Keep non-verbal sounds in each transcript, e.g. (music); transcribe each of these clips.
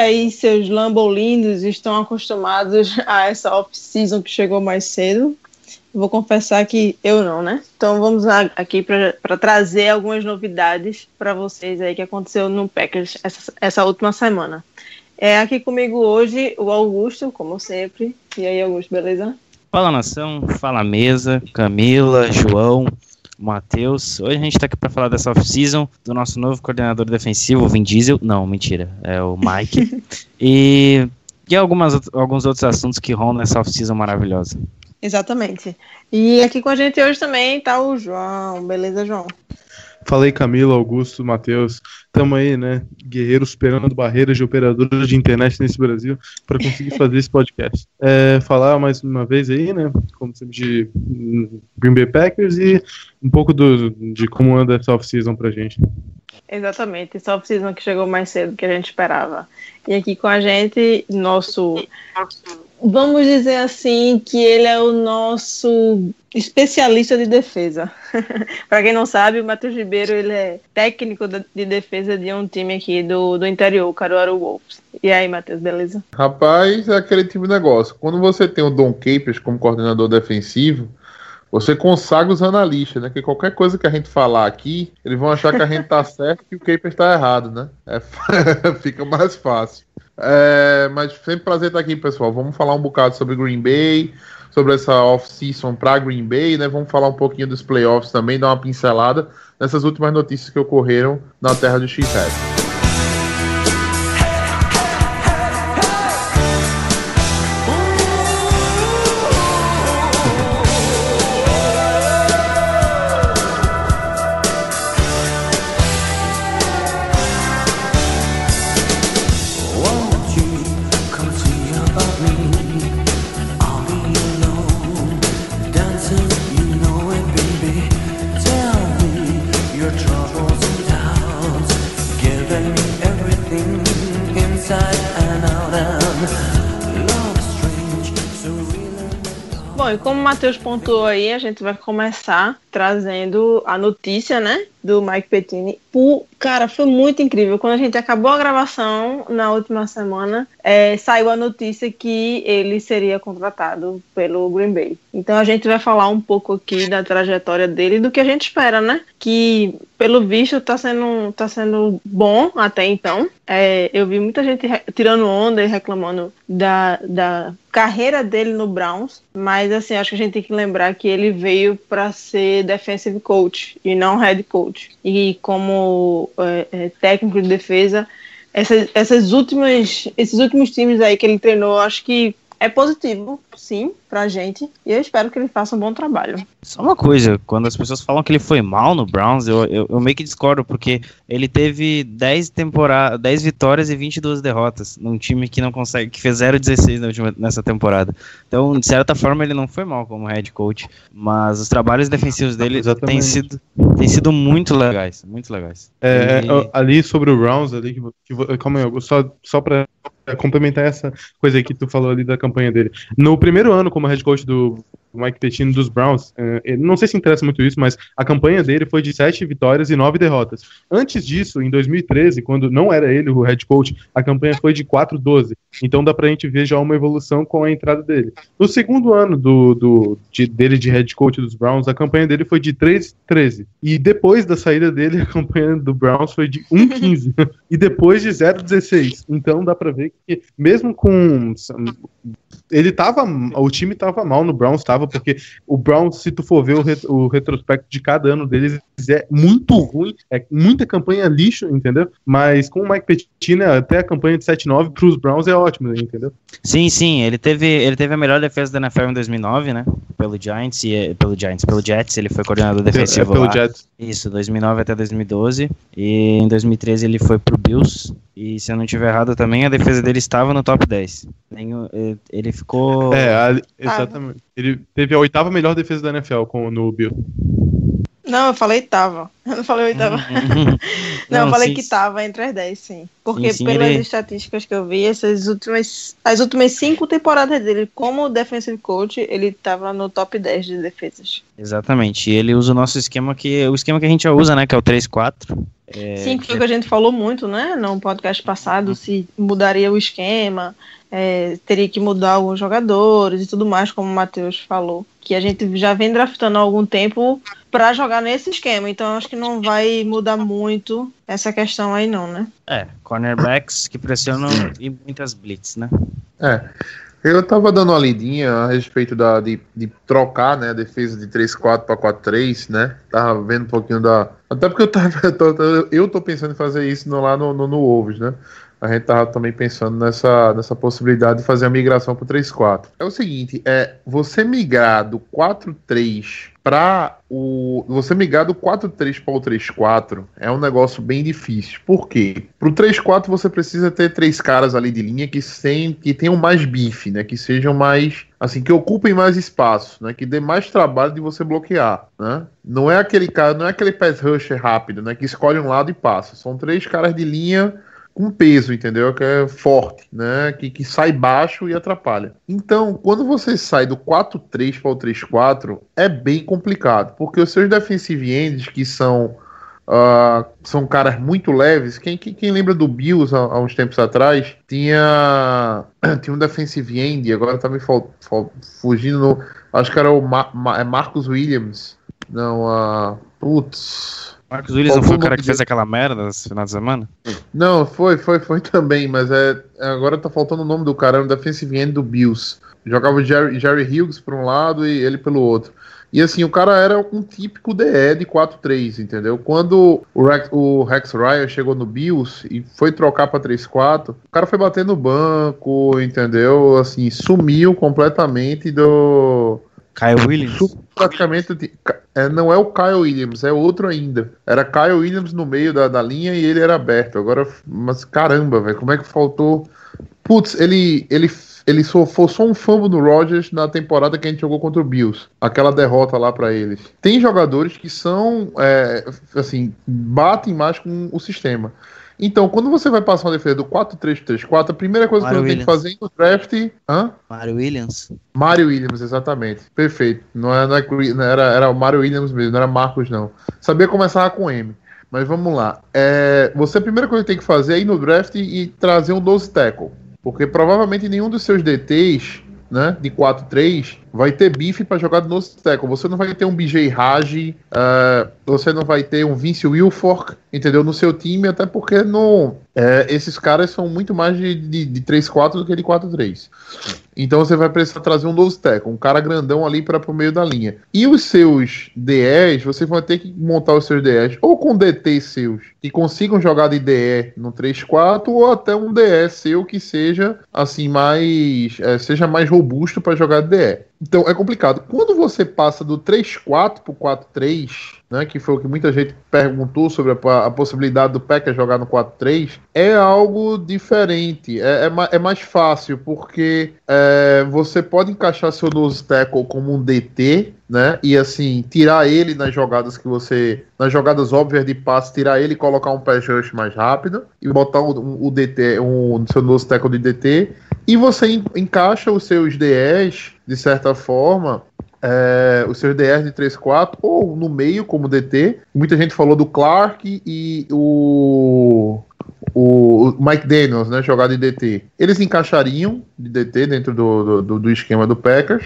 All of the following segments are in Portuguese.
Aí, seus lambolindos estão acostumados a essa off-season que chegou mais cedo? Vou confessar que eu não, né? Então vamos aqui para trazer algumas novidades para vocês aí que aconteceu no Packers essa, essa última semana. É aqui comigo hoje o Augusto, como sempre. E aí, Augusto, beleza? Fala nação, fala mesa, Camila, João, Matheus. Hoje a gente tá aqui para falar dessa off-season do nosso novo coordenador defensivo, o Vin Diesel. Não, mentira, é o Mike. (laughs) e, e algumas, alguns outros assuntos que rondam essa off-season maravilhosa. Exatamente. E aqui com a gente hoje também tá o João. Beleza, João? Falei Camilo, Augusto, Matheus. Tamo aí, né? Guerreiros superando barreiras de operadoras de internet nesse Brasil para conseguir fazer esse podcast. (laughs) É, falar mais uma vez aí, né? Como sempre, de hum, Green Bay Packers e um pouco do, de como anda essa off-season pra gente. Exatamente, essa off-season que chegou mais cedo do que a gente esperava. E aqui com a gente, nosso. Vamos dizer assim, que ele é o nosso especialista de defesa. (laughs) Para quem não sabe, o Matheus Ribeiro ele é técnico de defesa de um time aqui do, do interior, o Caruaru Wolves. E aí, Matheus, beleza? Rapaz, é aquele tipo de negócio. Quando você tem o Don Capers como coordenador defensivo, você consagra os analistas, né? Que qualquer coisa que a gente falar aqui, eles vão achar que a gente tá (laughs) certo e que o Capers tá errado, né? É, (laughs) fica mais fácil. É, mas sempre prazer estar aqui, pessoal. Vamos falar um bocado sobre Green Bay, sobre essa off-season para Green Bay, né? Vamos falar um pouquinho dos playoffs também, dar uma pincelada nessas últimas notícias que ocorreram na terra do Cheesehead. Bom, e como o Matheus pontuou aí, a gente vai começar trazendo a notícia, né, do Mike Pettine. Pô, cara, foi muito incrível. Quando a gente acabou a gravação na última semana, é, saiu a notícia que ele seria contratado pelo Green Bay. Então a gente vai falar um pouco aqui da trajetória dele e do que a gente espera, né? Que, pelo visto, tá sendo, tá sendo bom até então. É, eu vi muita gente tirando onda e reclamando da, da carreira dele no Browns, mas assim, acho que a gente tem que lembrar que ele veio para ser defensive coach e não head coach. E como é, é, técnico de defesa, essas, essas últimas, esses últimos times aí que ele treinou, acho que é positivo, sim, pra gente. E eu espero que ele faça um bom trabalho. Só uma coisa, quando as pessoas falam que ele foi mal no Browns, eu, eu, eu meio que discordo, porque ele teve 10 temporadas, 10 vitórias e 22 derrotas num time que não consegue, que fez 0-16 na última- nessa temporada. Então, de certa forma, ele não foi mal como head coach, mas os trabalhos defensivos dele têm Exatamente. sido, têm sido muito legais, muito legais. É, E- ali sobre o Browns, ali, que, que, calma aí, só, só pra complementar essa coisa aí que tu falou ali da campanha dele. No primeiro ano como head coach do Mike Pettine dos Browns, é, ele- não sei se interessa muito isso, mas a campanha dele foi de sete vitórias e nove derrotas. Antes disso, em 2013, quando não era ele o head coach, a campanha foi de 4-12. Então dá pra gente ver já uma evolução com a entrada dele. No segundo ano do, do, de- dele de head coach dos Browns, a campanha dele foi de 3-13. E depois da saída dele, a campanha do Browns foi de 1-15. (laughs) e depois de 0-16. Então dá pra ver que, mesmo com. Ele tava. O time tava mal no Browns, tava, porque o Browns, se tu for ver o, ret- o retrospecto de cada ano deles, é muito ruim. É muita campanha lixo, entendeu? Mas com o Mike Pettine, até a campanha de 7-9 pros Browns é ótimo, entendeu? Sim, sim, ele teve, ele teve a melhor defesa da NFL em 2009, né? pelo Giants e pelo Giants, pelo Jets, ele foi coordenador defensivo É, pelo lá. Jets. Isso, 2009 até 2012. E em 2013 ele foi pro Bills. E se eu não estiver errado também, a defesa dele estava no top 10. Nenhum- eh, Ele ficou. É, a- exatamente. Ele teve a oitava melhor defesa da NFL com, no Bill. Não, eu falei tava. Eu não falei oitava. Uhum. (laughs) Não, eu falei sim, que tava entre as 10, sim. Porque Sim, sim, pelas ele- estatísticas que eu vi, essas últimas, as últimas cinco temporadas dele como defensive coach, ele tava no top 10 de defesas. Exatamente. E ele usa o nosso esquema que. O esquema que a gente já usa, né? Que é o 3-4. É, sim, que foi o que a gente falou muito, né, no podcast passado, se mudaria o esquema, é, teria que mudar alguns jogadores e tudo mais, como o Matheus falou. Que a gente já vem draftando há algum tempo pra jogar nesse esquema, então acho que não vai mudar muito essa questão aí não, né? É, cornerbacks que pressionam e muitas blitz, né? É. Eu tava dando uma lidinha a respeito da, de, de trocar, né, a defesa de 3-4 para 4-3, né? Tava vendo um pouquinho da. Até porque eu tava. (laughs) Eu tô, eu tô pensando em fazer isso no, lá no, no, no Wolves, né? A gente tava também pensando nessa, nessa possibilidade de fazer a migração pro 3-4. É o seguinte, é você migrar do 4-3 para o. Você migrar do 4-3 para o 3-4 é um negócio bem difícil. Por quê? Pro 3-4 você precisa ter três caras ali de linha que, sem, que tenham mais bife, né? Que sejam mais. Assim, que ocupem mais espaço, né? Que dê mais trabalho de você bloquear, né? Não é aquele cara, não é aquele pass rusher rápido, né? Que escolhe um lado e passa. São três caras de linha com peso, entendeu? Que é forte, né? Que, que sai baixo e atrapalha. Então, quando você sai do 4-3 para o 3-4, é bem complicado, porque os seus defensive ends, que são ah, são caras muito leves. Quem, quem, quem lembra do Bills há, há uns tempos atrás, tinha, (clears throat) tinha um defensive end, agora tá me fal- fal- fugindo. No, acho que era o Ma- Ma- é Marcus Williams. Não, a. putz. Marcos Willis não Qual foi foi o cara que fez aquela merda esse final de semana? Não, foi, foi, foi também, mas é agora tá faltando o nome do cara, era um defensive end do Bills. Jogava o Jerry, Jerry Hughes por um lado e ele pelo outro. E assim, o cara era um típico DE de 4-3, entendeu? Quando o Rex, o Rex Ryan chegou no Bills e foi trocar pra 3-4, o cara foi bater no banco, entendeu? Assim, sumiu completamente do, Kyle Williams? Praticamente é, não é o Kyle Williams, é outro ainda. Era Kyle Williams no meio da, da linha e ele era aberto. Agora, mas caramba, velho, como é que faltou? Putz, ele ele ele só forçou um fumble no Rodgers na temporada que a gente jogou contra o Bills. Aquela derrota lá pra eles. Tem jogadores que são é, assim, batem mais com o sistema. Então, quando você vai passar uma defesa do 4-3-3-4, a primeira coisa Mario que você tem que Williams. fazer no draft. Hã? Mario Williams? Mario Williams, exatamente. Perfeito. Não, é, não, é, não era, era o Mario Williams mesmo, não era Marcos, não. Sabia começar com M. Mas vamos lá. É, você, a primeira coisa que tem que fazer é ir no draft e, e trazer um 12 tackle. Porque provavelmente nenhum dos seus DTs, né, de 4-3, vai ter bife para jogar 12 tackle. Você não vai ter um BJ Raj, é, você não vai ter um Vince Wilfork, entendeu? No seu time, até porque não, é, esses caras são muito mais de, de, de 3-4 do que de 4-3. Então você vai precisar trazer um 12 tackle, um cara grandão ali para o meio da linha. E os seus DEs, você vai ter que montar os seus DEs ou com DT seus que consigam jogar de DE no 3-4 ou até um DE seu que seja assim mais é, seja mais robusto para jogar de DE. Então é complicado. Quando você passa do 3-4 pro 4-3, né, que foi o que muita gente perguntou sobre a, a possibilidade do Packers jogar no 4-3, é algo diferente. É, é, é mais fácil, porque é, você pode encaixar seu nose tackle como um DT, né? E assim, tirar ele nas jogadas que você. Nas jogadas óbvias de passe, tirar ele e colocar um pass rush mais rápido. E botar o, um- o DT, um seu nose tackle de DT. E você en- encaixa os seus DEs, de certa forma, é, os seus DRs de 3-4, ou no meio, como DT. Muita gente falou do Clark e o, o Mike Daniels, né, jogar de DT. Eles encaixariam de DT dentro do, do, do- do esquema do Packers,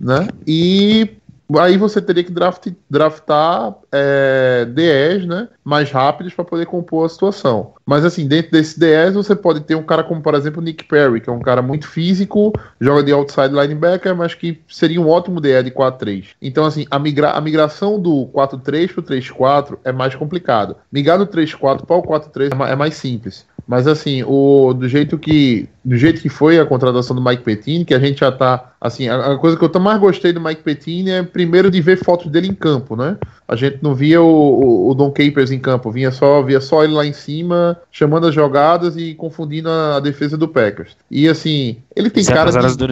né? E aí você teria que draft, draftar é, DEs, né, mais rápidos para poder compor a situação. Mas assim, dentro desses DEs você pode ter um cara como, por exemplo, Nick Perry, que é um cara muito físico, joga de outside linebacker, mas que seria um ótimo DE de 4-3. Então, assim, a, migra a migração do 4-3 para o 3-4 é mais complicado. Migrar do 3-4 para o 4-3 é é mais simples. Mas assim, o, do jeito que do jeito que foi a contratação do Mike Pettine, que a gente já tá, assim, a, a coisa que eu mais gostei do Mike Pettine é primeiro de ver fotos dele em campo, né? A gente não via o, o, o Don Capers em campo, vinha só, via só ele lá em cima, chamando as jogadas e confundindo a, a defesa do Packers. E assim, ele tem Exceto cara horas de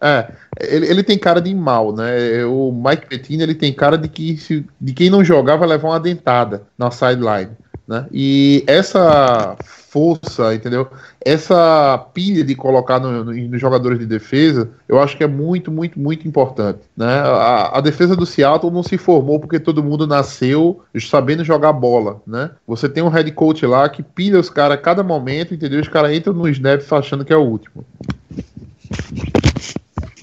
é, ele, ele tem cara de mal, né? O Mike Pettine ele tem cara de que se, de quem não jogar vai levar uma dentada na sideline, né? E essa força, entendeu? Essa pilha de colocar no- no- nos jogadores de defesa, eu acho que é muito, muito, muito importante, né? A, a defesa do Seattle não se formou porque todo mundo nasceu sabendo jogar bola, né? Você tem um head coach lá que pilha os caras a cada momento, entendeu? Os caras entram no snap achando que é o último.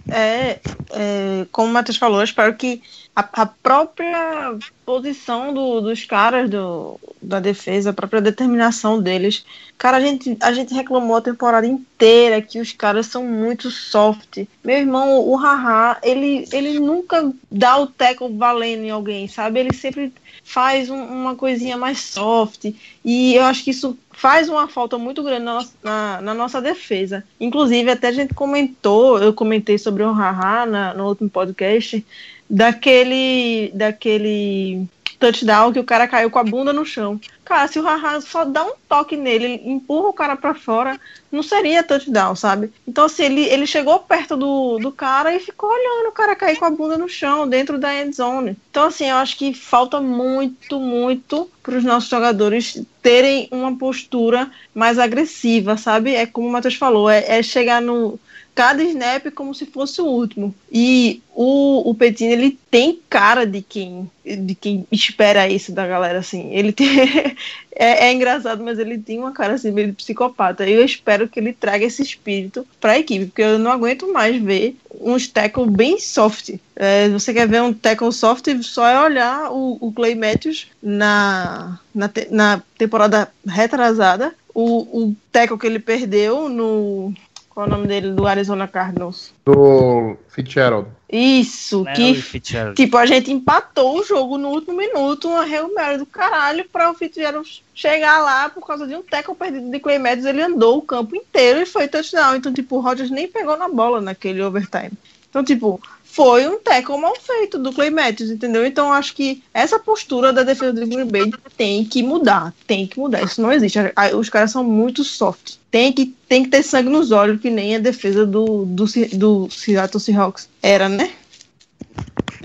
É, é, como o Matheus falou, espero que a, a própria posição do- dos caras do, da defesa, a própria determinação deles. Cara, a gente, a gente reclamou a temporada inteira que os caras são muito soft. Meu irmão, o Haha, ele, ele nunca dá o tackle valendo em alguém, sabe? Ele sempre faz um- uma coisinha mais soft. E eu acho que isso faz uma falta muito grande na nossa, na, na nossa defesa. Inclusive, até a gente comentou, eu comentei sobre o Haha no último podcast, daquele, daquele touchdown que o cara caiu com a bunda no chão. Cara, se o Haha só dá um toque nele, ele empurra o cara pra fora, não seria touchdown, sabe? Então, assim, ele, ele chegou perto do, do cara e ficou olhando o cara cair com a bunda no chão, dentro da end zone. Então, assim, eu acho que falta muito, muito para os nossos jogadores terem uma postura mais agressiva, sabe? É como o Matheus falou, é, é chegar no cada snap como se fosse o último. E o, o Petini, ele tem cara de quem de quem espera isso da galera, assim. Ele tem, (laughs) é, é engraçado, mas ele tem uma cara assim, meio de psicopata. Eu espero que ele traga esse espírito para a equipe, porque eu não aguento mais ver uns tackle bem soft. É, você quer ver um tackle soft, só é olhar o, o Clay Matthews na, na, te- na temporada retrasada. O, o tackle que ele perdeu no. Qual é o nome dele? Do Arizona Cardinals. Do Fitzgerald. Isso, Larry que Fitzgerald. Tipo, a gente empatou o jogo no último minuto, uma Mary do caralho, pra o Fitzgerald chegar lá por causa de um tackle perdido de Clay Matthews. Ele andou o campo inteiro e foi touchdown. Então, tipo, o Rodgers nem pegou na bola naquele overtime. Então, tipo, foi um tackle mal feito do Clay Matthews, entendeu? Então, acho que essa postura da defesa do Green Bay tem que mudar. Tem que mudar. Isso não existe. Os caras são muito soft. Tem que, tem que ter sangue nos olhos, que nem a defesa do, do, do Seattle Seahawks era, né?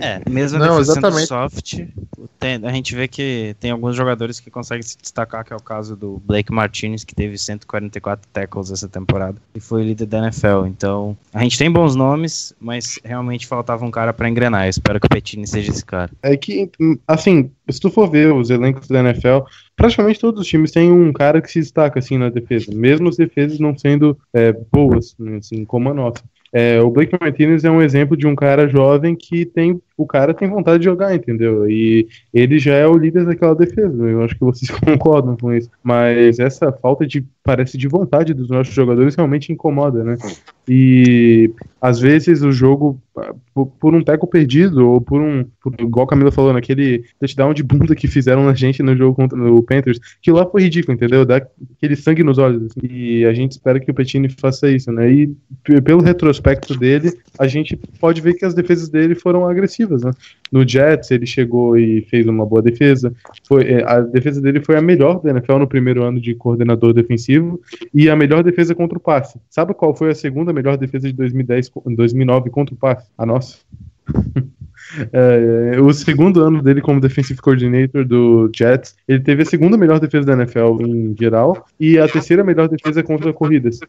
É, mesmo a Não, defesa sendo exatamente. soft, tem- a gente vê que tem alguns jogadores que conseguem se destacar, que é o caso do Blake Martinez, que teve 144 tackles essa temporada e foi líder da NFL. Então, a gente tem bons nomes, mas realmente faltava um cara pra engrenar. Eu espero que o Petini seja esse cara. É que, assim, se tu for ver os elencos da NFL, praticamente todos os times têm um cara que se destaca, assim, na defesa. Mesmo as defesas não sendo é, boas, né, assim, como a nossa. É, o Blake Martinez é um exemplo de um cara jovem que tem. O cara tem vontade de jogar, entendeu? E ele já é o líder daquela defesa. Eu acho que vocês (laughs) concordam com isso. Mas essa falta de. Parece de vontade dos nossos jogadores realmente incomoda, né? E às vezes o jogo, por, por um teco perdido, ou por um. por- igual a Camila falou, naquele touchdown de bunda que fizeram na gente no jogo contra o Panthers, que lá foi ridículo, entendeu? Dá aquele sangue nos olhos. assim. E a gente espera que o Petini faça isso, né? E pelo retrospecto dele, a gente pode ver que as defesas dele foram agressivas, né? No Jets, ele chegou e fez uma boa defesa. Foi, é, a defesa dele foi a melhor da NFL no primeiro ano de coordenador defensivo e a melhor defesa contra o passe. Sabe qual foi a segunda melhor defesa de 2010, co- 2009 contra o passe? A nossa. (laughs) É, o segundo ano dele como defensive coordinator do Jets, ele teve a segunda melhor defesa da NFL em geral e a terceira melhor defesa contra corridas.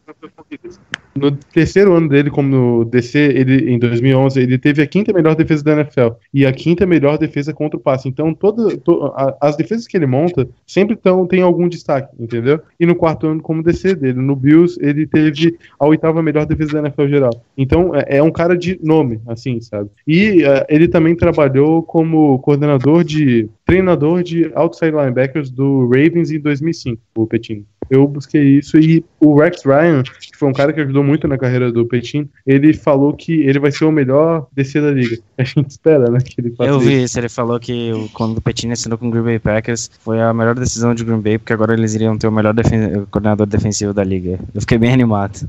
No terceiro ano dele como DC, ele em 2011, ele teve a quinta melhor defesa da NFL e a quinta melhor defesa contra o passe. Então, toda, to- as defesas que ele monta sempre tão, tem algum destaque, entendeu? E no quarto ano como DC dele, no Bills, ele teve a oitava melhor defesa da NFL geral. Então, é, é um cara de nome, assim, sabe? E eh, ele também trabalhou como coordenador de treinador de outside linebackers do Ravens em 2005, o Petino. Eu busquei isso e o Rex Ryan, que foi um cara que ajudou muito na carreira do Petin, ele falou que ele vai ser o melhor DC da liga. (laughs) A gente espera, né, que ele faça Eu vi isso, ele falou que quando o Petini assinou com o Green Bay Packers foi a melhor decisão de Green Bay, porque agora eles iriam ter o melhor defen- coordenador defensivo da liga. Eu fiquei bem animado.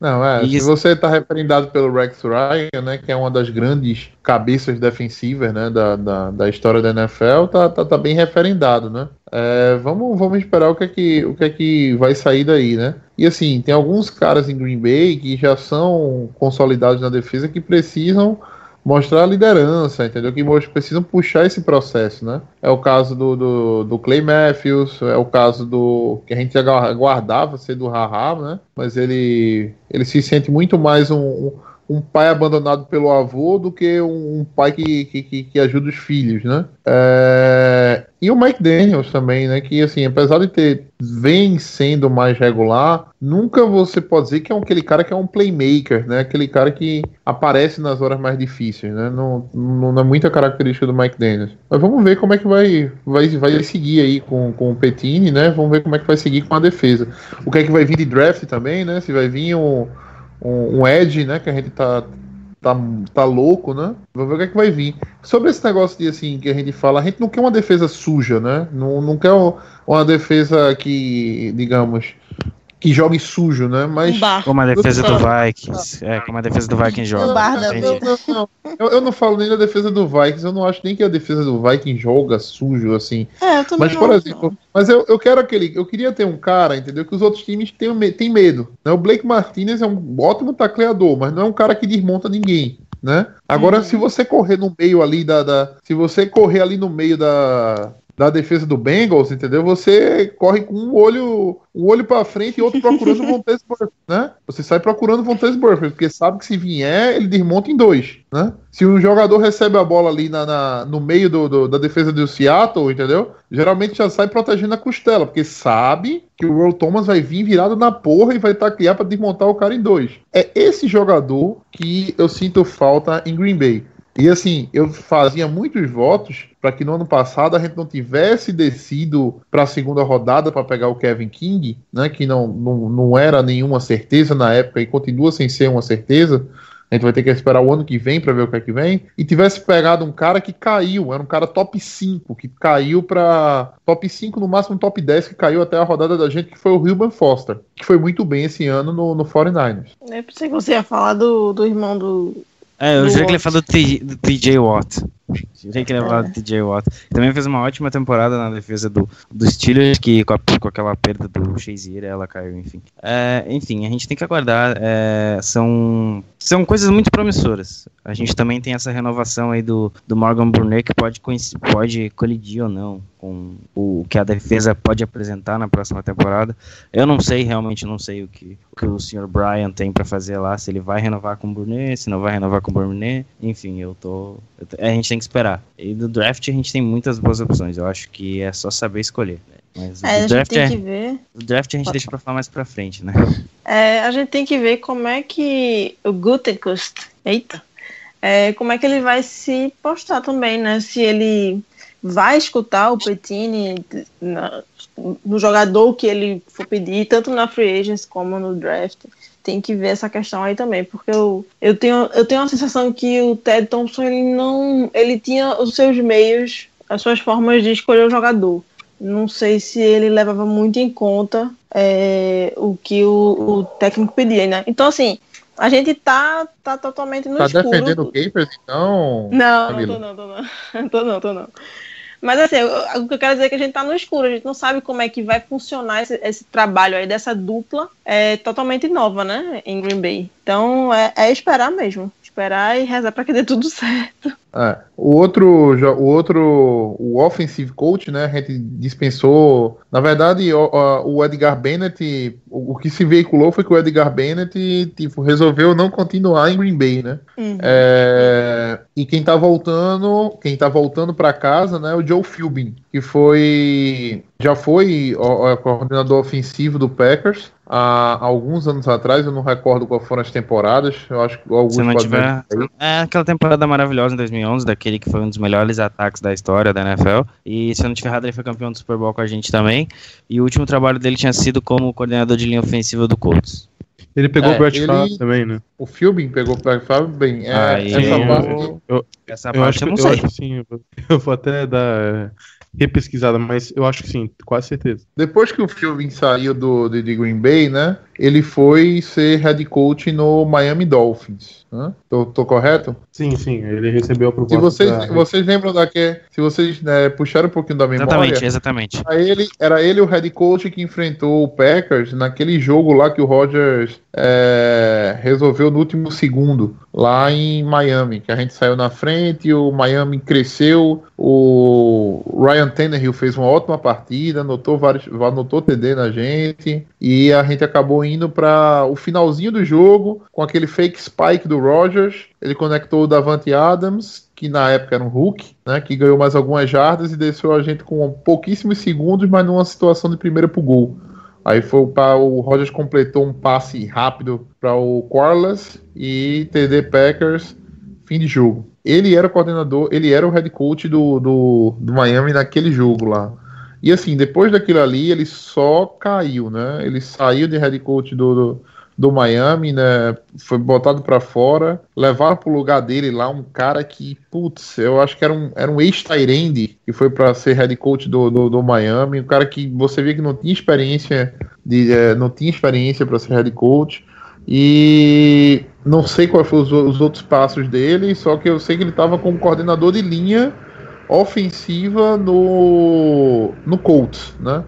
Não, é. Se Isso. você tá referendado pelo Rex Ryan, né, que é uma das grandes cabeças defensivas, né, da, da, da história da NFL, tá, tá, tá bem referendado, né? É, vamos, vamos esperar o que, é que, o que é que vai sair daí, né? E assim, tem alguns caras em Green Bay que já são consolidados na defesa que precisam mostrar a liderança, entendeu? Que precisam puxar esse processo, né? É o caso do, do, do Clay Matthews, é o caso do que a gente agu- aguardava ser do Haha, né? Mas ele, ele se sente muito mais um, um, um pai abandonado pelo avô do que um, pai que, que, que, ajuda os filhos, né? É, E o Mike Daniels também, né? Que assim, apesar de ter vem sendo mais regular, nunca você pode dizer que é aquele cara que é um playmaker, né? Aquele cara que aparece nas horas mais difíceis, né? Não, não, não é muita característica do Mike Daniels. Mas vamos ver como é que vai, vai, vai seguir aí com, com o Petini, né? Vamos ver como é que vai seguir com a defesa. O que é que vai vir de draft também, né? Se vai vir um, um, um né? Que a gente tá, tá, tá louco, né? Vamos ver o que é que vai vir. Sobre esse negócio de assim que a gente fala, a gente não quer uma defesa suja, né? Não, não quer um- uma defesa que, digamos, que jogue sujo, né? Mas Um. Como a defesa do. Vikings. É, como a defesa do Vikings joga. bar não, não, não. Eu, eu não falo nem da defesa do Vikings, eu não acho nem que a defesa do Vikings joga sujo assim. É, eu também Mas, por não, exemplo, mas eu, eu quero aquele. Eu queria ter um cara, entendeu? Que os outros times me- têm medo. Né? O Blake Martinez é um ótimo tacleador, mas não é um cara que desmonta ninguém. Né? Agora, Uhum. se você correr no meio ali da, da- Se você correr ali no meio da. Da defesa do Bengals, entendeu? Você corre com um olho, um olho para frente e outro procurando o Vontaze Burfict, né? Você sai procurando o Vontaze Burfict, porque sabe que se vier, ele desmonta em dois, né? Se um jogador recebe a bola ali na, na- no meio do, do- da defesa do Seattle, entendeu? Geralmente já sai protegendo a costela, porque sabe que o Earl Thomas vai vir virado na porra e vai taclear para desmontar o cara em dois. É esse jogador que eu sinto falta em Green Bay. E assim, eu fazia muitos votos para que no ano passado a gente não tivesse descido para a segunda rodada para pegar o Kevin King, né, que não, não, não era nenhuma certeza na época e continua sem ser uma certeza. A gente vai ter que esperar o ano que vem para ver o que é que vem. E tivesse pegado um cara que caiu, era um cara top 5, que caiu para top 5, no máximo top 10, que caiu até a rodada da gente, que foi o Ruben Foster, que foi muito bem esse ano no, no 49ers. Eu pensei que você ia falar do, do irmão do. É, eu jurei que ele Watt. falou do TJ Watt. Jurei que falar do TJ Watt. Também fez uma ótima temporada na defesa do, do Steelers, que com, a- com aquela perda do Shazier, ela caiu, enfim. É, enfim, a gente tem que aguardar. é, são, são coisas muito promissoras. A gente também tem essa renovação aí do, do Morgan Brunet, que pode, pode colidir ou não com o que a defesa pode apresentar na próxima temporada. Eu não sei, realmente não sei o que o, que o Sr. Brian tem pra fazer lá, se ele vai renovar com o Brunet, se não vai renovar com o Brunet. Enfim, eu tô, eu A gente tem que esperar. E do draft a gente tem muitas boas opções. Eu acho que é só saber escolher. né? Mas É, a o, gente draft tem é, que ver. o draft a gente deixa pra falar mais pra frente, né? É, a gente tem que ver como é que o Gutenkust, eita, é, como é que ele vai se postar também, né? Se ele vai escutar o Petini no jogador que ele for pedir, tanto na free agents como no draft. Tem que ver essa questão aí também, porque eu, eu, tenho, eu tenho a sensação que o Ted Thompson ele não. ele tinha os seus meios, as suas formas de escolher o jogador. Não sei se ele levava muito em conta é, o que o, o técnico pedia, né? Então, assim, a gente tá, tá totalmente no Tá escuro. defendendo o Capers, então? Não, Camila? não (laughs) tô não, tô não. tô não, tô não. Mas assim, o que eu quero dizer é que a gente tá no escuro, a gente não sabe como é que vai funcionar esse, esse trabalho aí dessa dupla é totalmente nova, né, em Green Bay. Então é, é esperar mesmo, esperar e rezar pra que dê tudo (laughs) certo. É, o outro, o outro, o offensive coach, né? A gente dispensou. Na verdade, o, o Edgar Bennett, o, o que se veiculou foi que o Edgar Bennett tipo, resolveu não continuar em Green Bay, né? É, e quem tá voltando, quem tá voltando para casa, né? O Joe Philbin, que foi já foi o, o coordenador ofensivo do Packers há alguns anos atrás. Eu não recordo quais foram as temporadas. Eu acho que alguns Se não tiver. É aquela temporada maravilhosa em 2011, daquele que foi um dos melhores ataques da história da NFL. E se eu não tiver errado, ele foi campeão do Super Bowl com a gente também. E o último trabalho dele tinha sido como coordenador de linha ofensiva do Colts. Ele pegou É, o Brett ele- Favre também, né? O Philbin pegou para Fábio bem. É, Aí essa eu- parte. Essa Eu parte acho, que, eu não eu sei. acho que sim. eu vou- (laughs) Eu até dar repesquisada, mas eu acho que sim, quase certeza. Depois que o Philbin saiu do, de, de Green Bay, né? Ele foi ser head coach no Miami Dolphins. Né? Tô, tô correto? Sim, sim, ele recebeu a Se proposta. vocês, pra- vocês lembram daquele. Se vocês né, puxaram um pouquinho da memória. Exatamente, exatamente. Era ele, era ele o head coach que enfrentou o Packers naquele jogo lá que o Rodgers é, resolveu no último segundo, lá em Miami, que a gente saiu na frente, o Miami cresceu, o Ryan Tannehill fez uma ótima partida, anotou vários, anotou TD na gente, e a gente acabou indo para o finalzinho do jogo com aquele fake spike do Rodgers, ele conectou o Davante Adams, que na época era um Hulk, né, que ganhou mais algumas jardas e deixou a gente com pouquíssimos segundos, mas numa situação de primeira pro gol. Aí foi para o Rodgers completou um passe rápido para o Corliss e TD Packers, fim de jogo. Ele era o coordenador, ele era o head coach do, do, do Miami naquele jogo lá. E assim, depois daquilo ali, ele só caiu, né? Ele saiu de head coach do, do, do Miami, né? Foi botado para fora, levaram pro lugar dele lá um cara que, putz, eu acho que era um, era um ex-Tyrande que foi para ser head coach do, do, do Miami, um cara que você via que não tinha experiência de, eh, não tinha experiência para ser head coach. E não sei quais foram os, os outros passos dele, só que eu sei que ele estava como coordenador de linha ofensiva no, no Colts, né?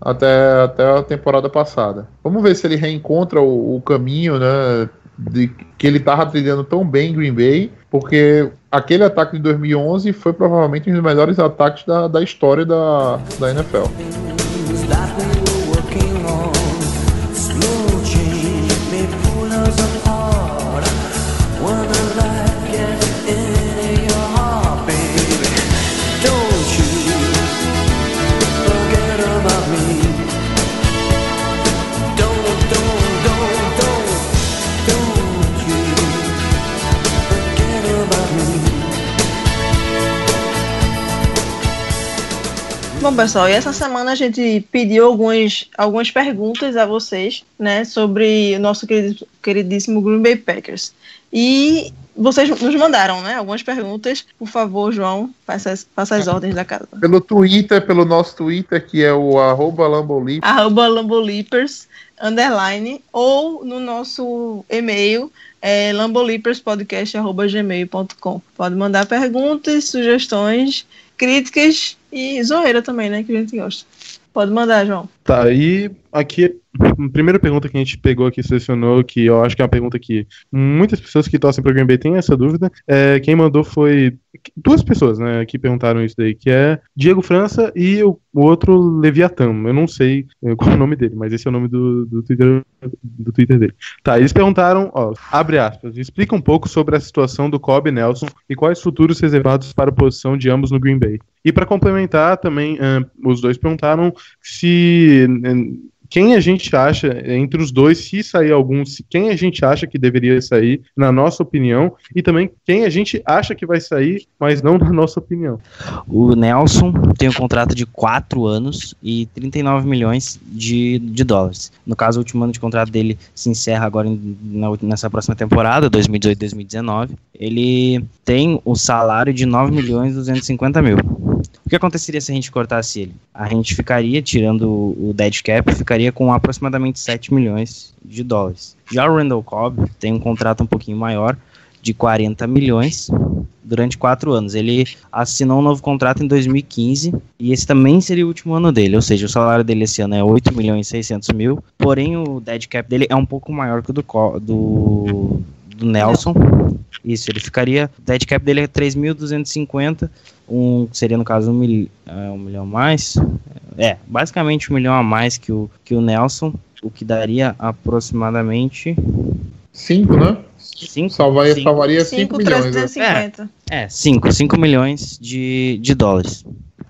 Até, até a temporada passada. Vamos ver se ele reencontra o, o caminho, né? De, que ele estava trilhando tão bem em Green Bay, porque aquele ataque de 2011 foi provavelmente um dos melhores ataques da, da história da, da NFL. Bom, pessoal, e essa semana a gente pediu algumas, algumas perguntas a vocês, né, sobre o nosso queridíssimo Green Bay Packers. E vocês nos mandaram, né, algumas perguntas. Por favor, João, faça as, faça as ordens da casa. Pelo Twitter, pelo nosso Twitter, que é o arroba Lambolip, Arroba Lambolipers, underline, ou no nosso e-mail, é. Pode mandar perguntas, sugestões, críticas e zoeira também, né, que a gente gosta. Pode mandar, João. Tá, e aqui, a primeira pergunta que a gente pegou aqui, selecionou, que eu acho que é uma pergunta que muitas pessoas que torcem pro Green Bay têm essa dúvida. É, quem mandou foi duas pessoas, né, que perguntaram isso daí, que é Diego França e o, o outro Leviatã. Eu não sei é, qual é o nome dele, mas esse é o nome do, do, Twitter, do Twitter dele. Tá, eles perguntaram, ó, abre aspas, explica um pouco sobre a situação do Cobb Nelson e quais futuros reservados para a posição de ambos no Green Bay. E para complementar, também, ah, os dois perguntaram se eh, quem a gente acha, entre os dois, se sair algum, quem a gente acha que deveria sair, na nossa opinião, e também quem a gente acha que vai sair, mas não na nossa opinião. O Nelson tem um contrato de 4 anos e 39 milhões de, de dólares. No caso, o último ano de contrato dele se encerra agora em- na nessa próxima temporada, 2018-2019. Ele tem o salário de 9 milhões e 250 mil. O que aconteceria se a gente cortasse ele? A gente ficaria, tirando o dead cap, ficaria com aproximadamente 7 milhões de dólares. Já o Randall Cobb tem um contrato um pouquinho maior, de 40 milhões, durante quatro anos. Ele assinou um novo contrato em 2015 e esse também seria o último ano dele, ou seja, o salário dele esse ano é 8 milhões e 600 mil, porém o dead cap dele é um pouco maior que o do, do, do Nelson. Isso, ele ficaria, o dead cap dele é 3.250, um, seria no caso um, mil, é, um milhão a mais, é, basicamente um milhão a mais que o, que o Nelson, o que daria aproximadamente 5, né? 5 Salvaria, salvaria 5 milhões. né? 5,350. É, 5, 5 milhões de, de dólares.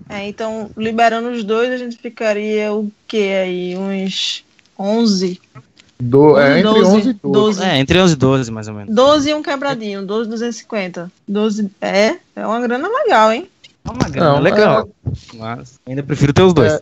É, então, liberando os dois, a gente ficaria o que aí? Uns 11? Do, é entre 12, 11 e 12. 12. É, entre 11 e 12, mais ou menos. 12 e um quebradinho, 12, 250. 12, é, é uma grana legal, hein? É uma grana Não, legal. Mas ainda prefiro ter os dois. É.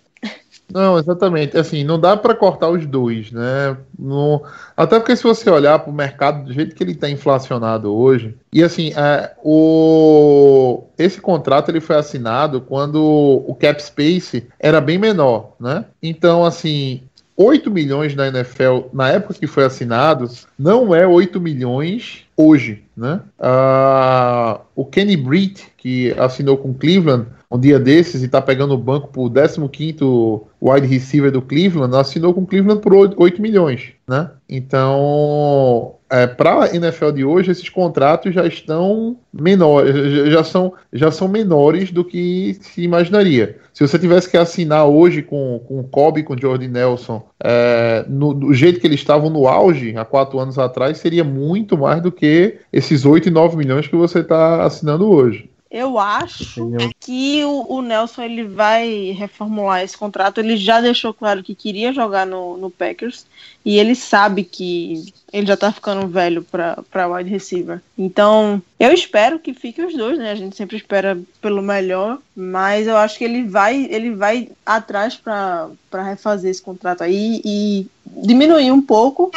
Não, exatamente. Assim, não dá pra cortar os dois, né? No... Até porque se você olhar pro mercado do jeito que ele tá inflacionado hoje, e assim, é, o... esse contrato ele foi assinado quando o cap space era bem menor, né? Então, assim, 8 milhões na NFL na época que foi assinado não é 8 milhões hoje, né? Ah, o Kenny Britt, que assinou com Cleveland um dia desses e tá pegando o banco pro 15º wide receiver do Cleveland, assinou com Cleveland por 8 milhões, né? Então, é, para a NFL de hoje, esses contratos já estão menores, já são, já são menores do que se imaginaria. Se você tivesse que assinar hoje com, com o Kobe com o Jordan Nelson, é, no, do jeito que eles estavam no auge há quatro anos atrás, seria muito mais do que esses 8 e 9 milhões que você está assinando hoje. Eu acho que o, o, Nelson ele vai reformular esse contrato. Ele já deixou claro que queria jogar no, no Packers e ele sabe que ele já tá ficando velho para wide receiver. Então, eu espero que fiquem os dois, né? A gente sempre espera pelo melhor, mas eu acho que ele vai ele vai atrás para refazer esse contrato aí e diminuir um pouco.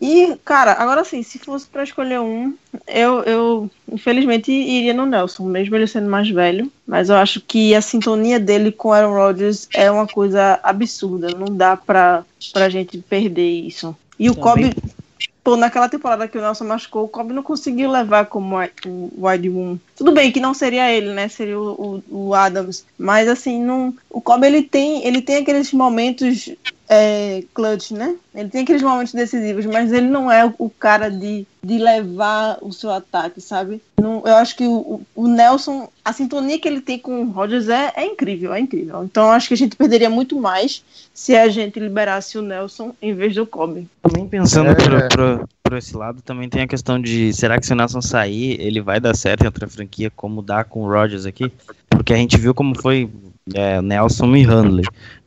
E, cara, agora sim, se fosse para escolher um, eu, eu infelizmente iria no Nelson, mesmo ele sendo mais velho. Mas eu acho que a sintonia dele com Aaron Rodgers é uma coisa absurda. Não dá pra, pra gente perder isso. E o Kobe, pô, naquela temporada que o Nelson machucou, o Kobe não conseguiu levar como o wide one. Tudo bem que não seria ele, né? Seria o, o, o Adams. Mas assim, não, o Kobe ele tem, ele tem aqueles momentos é, clutch, né? Ele tem aqueles momentos decisivos, mas ele não é o cara de, de levar o seu ataque, sabe? Não, eu acho que o, o, Nelson, a sintonia que ele tem com o Rodgers é, é incrível, é incrível. Então eu acho que a gente perderia muito mais se a gente liberasse o Nelson em vez do Kobe. Também pensando é. por, por, por, esse lado, também tem a questão de será que se o Nelson sair, ele vai dar certo em outra franquia, como dá com o Rodgers aqui? Porque a gente viu como foi é, Nelson e Handley.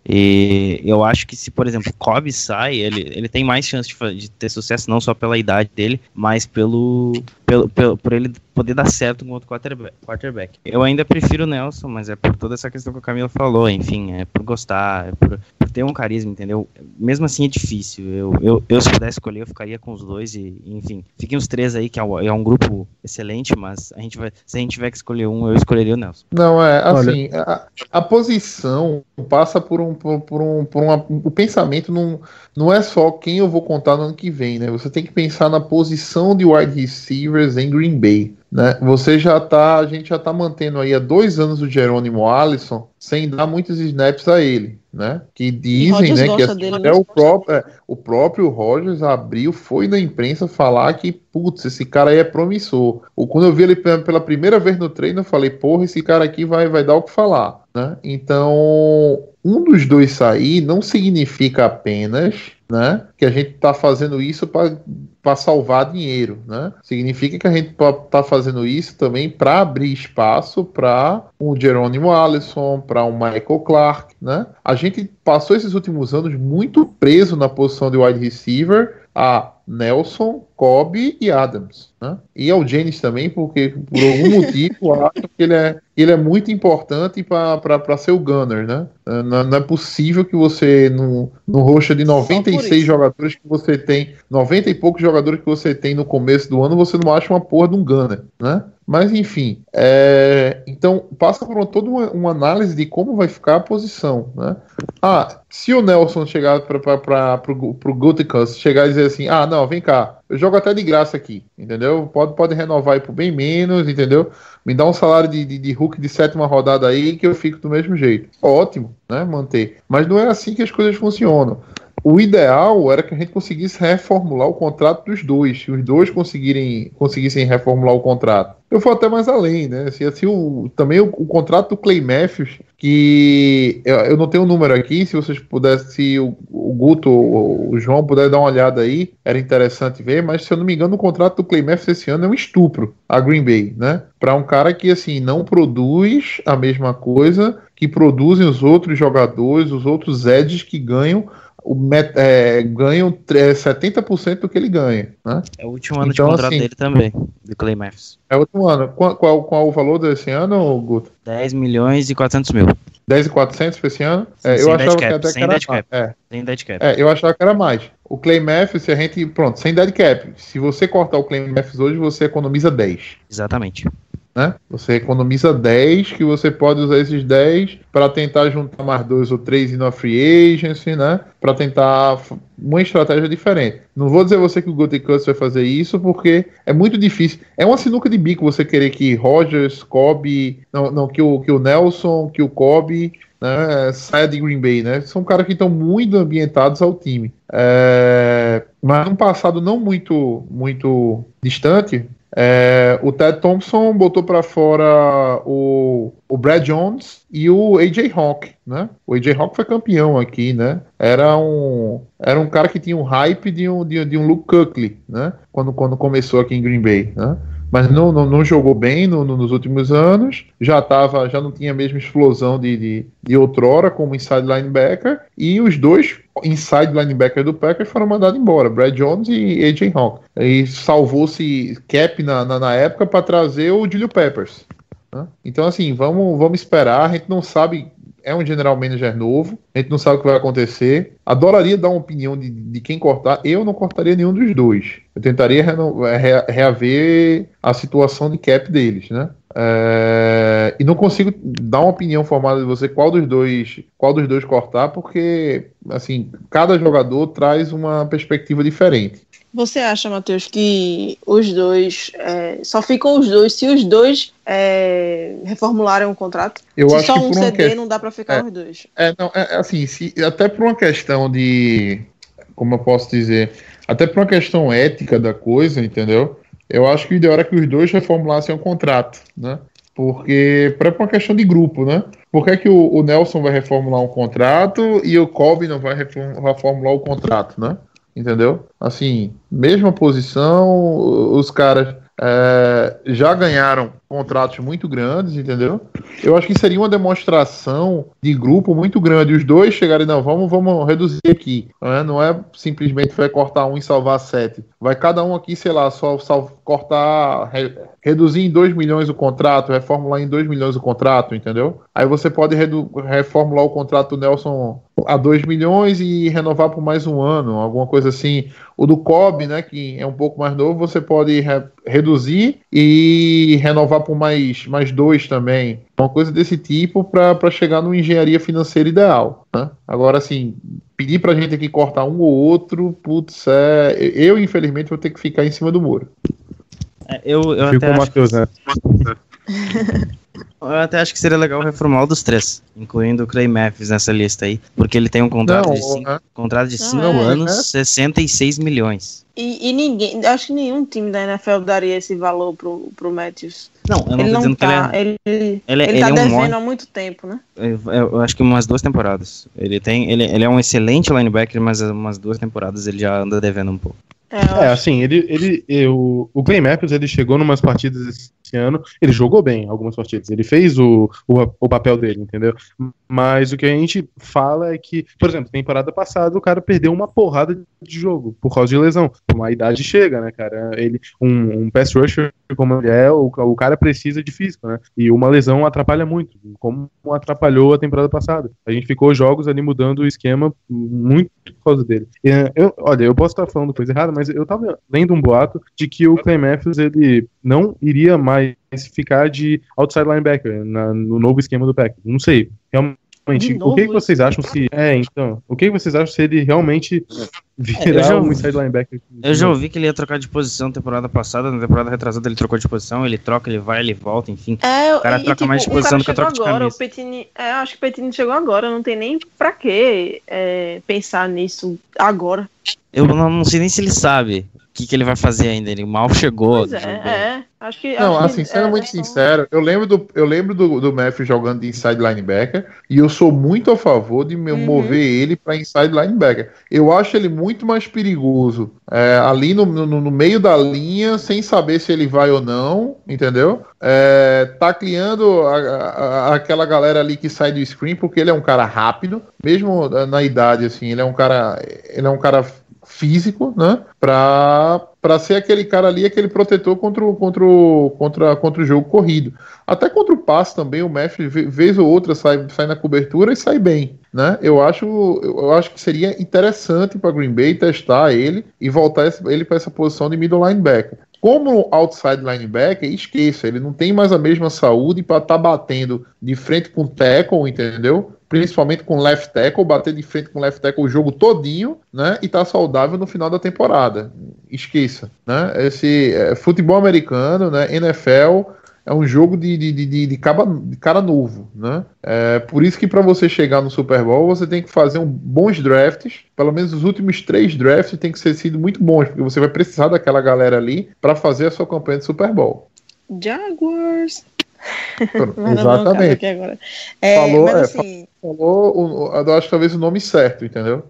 E eu acho que se, por exemplo, Cobb sai, ele, ele tem mais chance de, de, ter sucesso não só pela idade dele, mas pelo, pelo, pelo por ele poder dar certo com outro quarterback. Eu ainda prefiro o Nelson, mas é por toda essa questão que o Camilo falou, enfim, é por gostar, é por, por ter um carisma, entendeu? Mesmo assim é difícil. Eu, eu, eu, se pudesse escolher, eu ficaria com os dois e, enfim, fiquem os três aí, que é, é um grupo excelente, mas a gente vai, se a gente tiver que escolher um, eu escolheria o Nelson. Não, é, assim, a, a posição passa por um, por, por um, por uma, o pensamento não, não é só quem eu vou contar no ano que vem, né? Você tem que pensar na posição de wide receivers em Green Bay. Né? Você já tá, a gente já tá mantendo aí há dois anos o Jerônimo Alisson sem dar muitos snaps a ele, né? Que dizem, né, que assim, até o próprio, é, o próprio Rogers abriu, foi na imprensa falar que, putz, esse cara aí é promissor. Ou quando eu vi ele pela primeira vez no treino, eu falei, porra, esse cara aqui vai, vai dar o que falar, né? Então, um dos dois sair não significa apenas né, que a gente está fazendo isso para salvar dinheiro. Né? Significa que a gente está fazendo isso também para abrir espaço para um Jerônimo Allison, para um Michael Clark. Né? A gente passou esses últimos anos muito preso na posição de wide receiver a Nelson, Kobe e Adams. Né? E ao Janis também, porque por algum motivo acho que ele é, ele é muito importante para ser o Gunner. Né? Não, não, é possível que você, no, no roxa de 96 jogadores que você tem, 90 e poucos jogadores que você tem no começo do ano, você não acha uma porra de um Gunner. Né? Mas enfim, é... então passa por toda uma, uma, análise de como vai ficar a posição. Né? Ah, se o Nelson chegar para o Guticus chegar e dizer assim: ah, não, vem cá, eu jogo até de graça aqui, entendeu? Pode, pode renovar aí por bem menos, entendeu? Me dá um salário de, de, de Hulk de sétima rodada aí que eu fico do mesmo jeito. Ótimo, né? Manter. Mas não é assim que as coisas funcionam. O ideal era que a gente conseguisse reformular o contrato dos dois, se os dois conseguirem, conseguissem reformular o contrato. Eu vou até mais além, né? Se, assim, o, também o, o, contrato do Clay Matthews, que eu, eu, não tenho o número aqui, se vocês pudessem, se o, o Guto ou o João puder dar uma olhada aí, era interessante ver, mas se eu não me engano, o contrato do Clay Matthews esse ano é um estupro a Green Bay, né? Para um cara que assim não produz a mesma coisa que produzem os outros jogadores, os outros edges que ganham o met, é, ganham 70% do que ele ganha. Né? É o último ano então, de contrato assim, dele também, do Clay Matthews. É o último ano. Qual, qual, qual o valor desse ano, Guto? 10 milhões e 400 mil. 10,400 pra esse ano? É, Sem eu achava que cap, até sem que era dead cap. É, Tem dead cap. é, eu achava que era mais. O Clay Matthews, se a gente. Pronto, sem dead cap. Se você cortar o Clay Matthews hoje, você economiza 10. Exatamente. Né? Você economiza 10, que você pode usar esses 10 para tentar juntar mais dois ou três na free agency, né? Para tentar uma estratégia diferente. Não vou dizer você que o Gotti vai fazer isso, porque é muito difícil. É uma sinuca de bico você querer que Rogers, Kobe, não, não que, o, que o Nelson, que o Kobe né, saia de Green Bay, né? São caras que estão muito ambientados ao time. É, mas num passado não muito, muito distante, é, o Ted Thompson botou para fora o, o Brad Jones e o AJ Hawk, né? O AJ Hawk foi campeão aqui, né? Era um, era um cara que tinha um hype de um, de, de um Luke Kuechly, né? Quando, quando começou aqui em Green Bay, né? Mas não, não, não jogou bem no- no- nos últimos anos, já tava, já não tinha a mesma explosão de, de, de outrora como inside linebacker, e os dois inside linebacker do Packers foram mandados embora, Brad Jones e AJ Hawk. E salvou-se cap na, na, na época para trazer o Julio Peppers. né? Então, assim, vamos, vamos esperar. A gente não sabe. É um general manager novo, a gente não sabe o que vai acontecer. Adoraria dar uma opinião de, de quem cortar. Eu não cortaria nenhum dos dois. Eu tentaria re- reaver a situação de cap deles, né? É, e não consigo dar uma opinião formada de você qual dos dois qual dos dois cortar, porque assim cada jogador traz uma perspectiva diferente. Você acha, Matheus, que os dois é, só ficam os dois se os dois é, reformularem o contrato? Eu se acho só que um CD que- não dá pra ficar É. os dois. É, não, é, assim, se, até por uma questão de. Como eu posso dizer? Até por uma questão ética da coisa, entendeu? Eu acho que o ideal era que os dois reformulassem o contrato, né? Porque. Para uma questão de grupo, né? Por que, é que o, o Nelson vai reformular um contrato e o Kobe não vai reform- reformular o contrato, né? Entendeu? Assim, mesma posição, os caras é, já ganharam contratos muito grandes, entendeu? Eu acho que seria uma demonstração de grupo muito grande. Os dois chegarem, não, vamos, vamos reduzir aqui. né? Não é simplesmente vai cortar um e salvar sete. Vai cada um aqui, sei lá, só cortar, re- reduzir em 2 milhões o contrato, reformular em 2 milhões o contrato, entendeu? Aí você pode reformular o contrato do Nelson a 2 milhões e renovar por mais um ano, alguma coisa assim. O do Kobe, né, que é um pouco mais novo, você pode re- reduzir e renovar por mais, mais dois também. Uma coisa desse tipo para chegar numa engenharia financeira ideal. Né? Agora, assim, pedir pra gente aqui cortar um ou outro, putz, é, eu infelizmente vou ter que ficar em cima do muro. É, Eu, eu, Fico até com o Matheus, né? (laughs) eu até acho que seria legal reformular o dos três, incluindo o Clay Matthews nessa lista aí, porque ele tem um contrato Não, de cinco, né? contrato de cinco é, anos, né? 66 milhões. E, e ninguém, acho que nenhum time da NFL daria esse valor pro, pro Matthews. Não, eu não ele tô não dizendo que ele tá, é, ele, ele, ele, é- ele ele tá é um devendo há muito tempo, né? Eu, eu acho que umas duas temporadas. Ele tem, ele, ele é um excelente linebacker, mas umas duas temporadas ele já anda devendo um pouco. É, eu É, assim, ele, ele, eu, o Clay Matthews, ele chegou numas partidas esse ano, ele jogou bem algumas partidas, ele fez o, o, o papel dele, entendeu? Mas o que a gente fala é que, por exemplo, temporada passada o cara perdeu uma porrada de jogo por causa de lesão. Uma idade chega, né, cara? Ele, um, um pass rusher como ele é, o, o cara precisa de físico, né? E uma lesão atrapalha muito, como atrapalhou a temporada passada. A gente ficou jogos ali mudando o esquema muito por causa dele. Eu, olha, eu posso estar falando coisa errada, mas eu tava lendo um boato de que o Clay Matthews ele não iria mais ficar de outside linebacker na- no novo esquema do Packers. Não sei, realmente. De o que, que vocês acham se. É, então. O que, que vocês acham se ele realmente É, eu virar já um ouvi- inside linebacker? Eu já ouvi que ele ia trocar de posição na temporada passada, na temporada retrasada ele trocou de posição, ele troca, ele vai, ele volta, enfim. É, O cara e, troca tipo, mais de posição do que troca de agora, camisa. O Petini, é, eu acho que o Petini chegou agora, não tem nem pra que é, pensar nisso agora. Eu não, não sei nem se ele sabe que, que ele vai fazer ainda. Ele mal chegou. Pois é, é. Acho que. Não, acho que, assim, sendo é, muito é sincero, eu lembro do, eu lembro do, do Matthews jogando de inside linebacker e eu sou muito a favor de me Uhum. mover ele para inside linebacker. Eu acho ele muito mais perigoso é, ali no, no, no meio da linha, sem saber se ele vai ou não, entendeu? É, tacleando a- a- a- aquela galera ali que sai do screen, porque ele é um cara rápido, mesmo na idade, assim, ele é um cara, ele é um cara físico, né? Pra, pra ser aquele cara ali, aquele protetor contra o, contra, o, contra, contra o jogo corrido. Até contra o passe também, o ve- vez ou outra, sai, sai na cobertura e sai bem. Né? Eu, acho, eu acho que seria interessante para Green Bay testar ele e voltar ele para essa posição de middle linebacker. Como outside linebacker, esqueça, ele não tem mais a mesma saúde para estar batendo de frente com tackle, entendeu? Principalmente com left tackle, bater de frente com left tackle o jogo todinho, né? E tá saudável no final da temporada. Esqueça, né? Esse é, futebol americano, né? NFL é um jogo de, de, de, de, caba- de cara novo, né? É, por isso que para você chegar no Super Bowl, você tem que fazer um, bons drafts. Pelo menos os últimos três drafts tem que ser sido muito bons, porque você vai precisar daquela galera ali para fazer a sua campanha de Super Bowl. Jaguars. (laughs) Exatamente. É, Falou, mas é, assim, Falou, o- o- eu acho que talvez o nome certo, entendeu?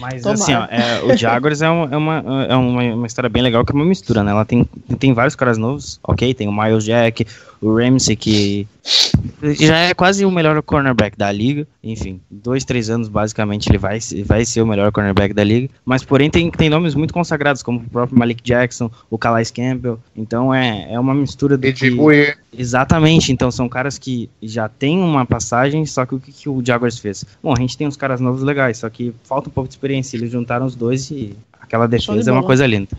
Mas Tomara. assim, ó, é, o Jaguars é, um- é uma, é uma, uma história bem legal, que é uma mistura, né? Ela tem, tem vários caras novos, ok? Tem o Miles Jack, o Ramsey, que já é quase o melhor cornerback da liga. Enfim, dois, três anos, basicamente, ele vai, vai ser o melhor cornerback da liga. Mas, porém, tem, tem nomes muito consagrados, como o próprio Malik Jackson, o Calais Campbell. Então, é, é uma mistura do que... Exatamente, então são caras que já têm uma passagem, só que o que, que o Jaguars fez? Bom, a gente tem uns caras novos legais, só que falta um pouco de experiência. Eles juntaram os dois e aquela Show de defesa é uma coisa linda.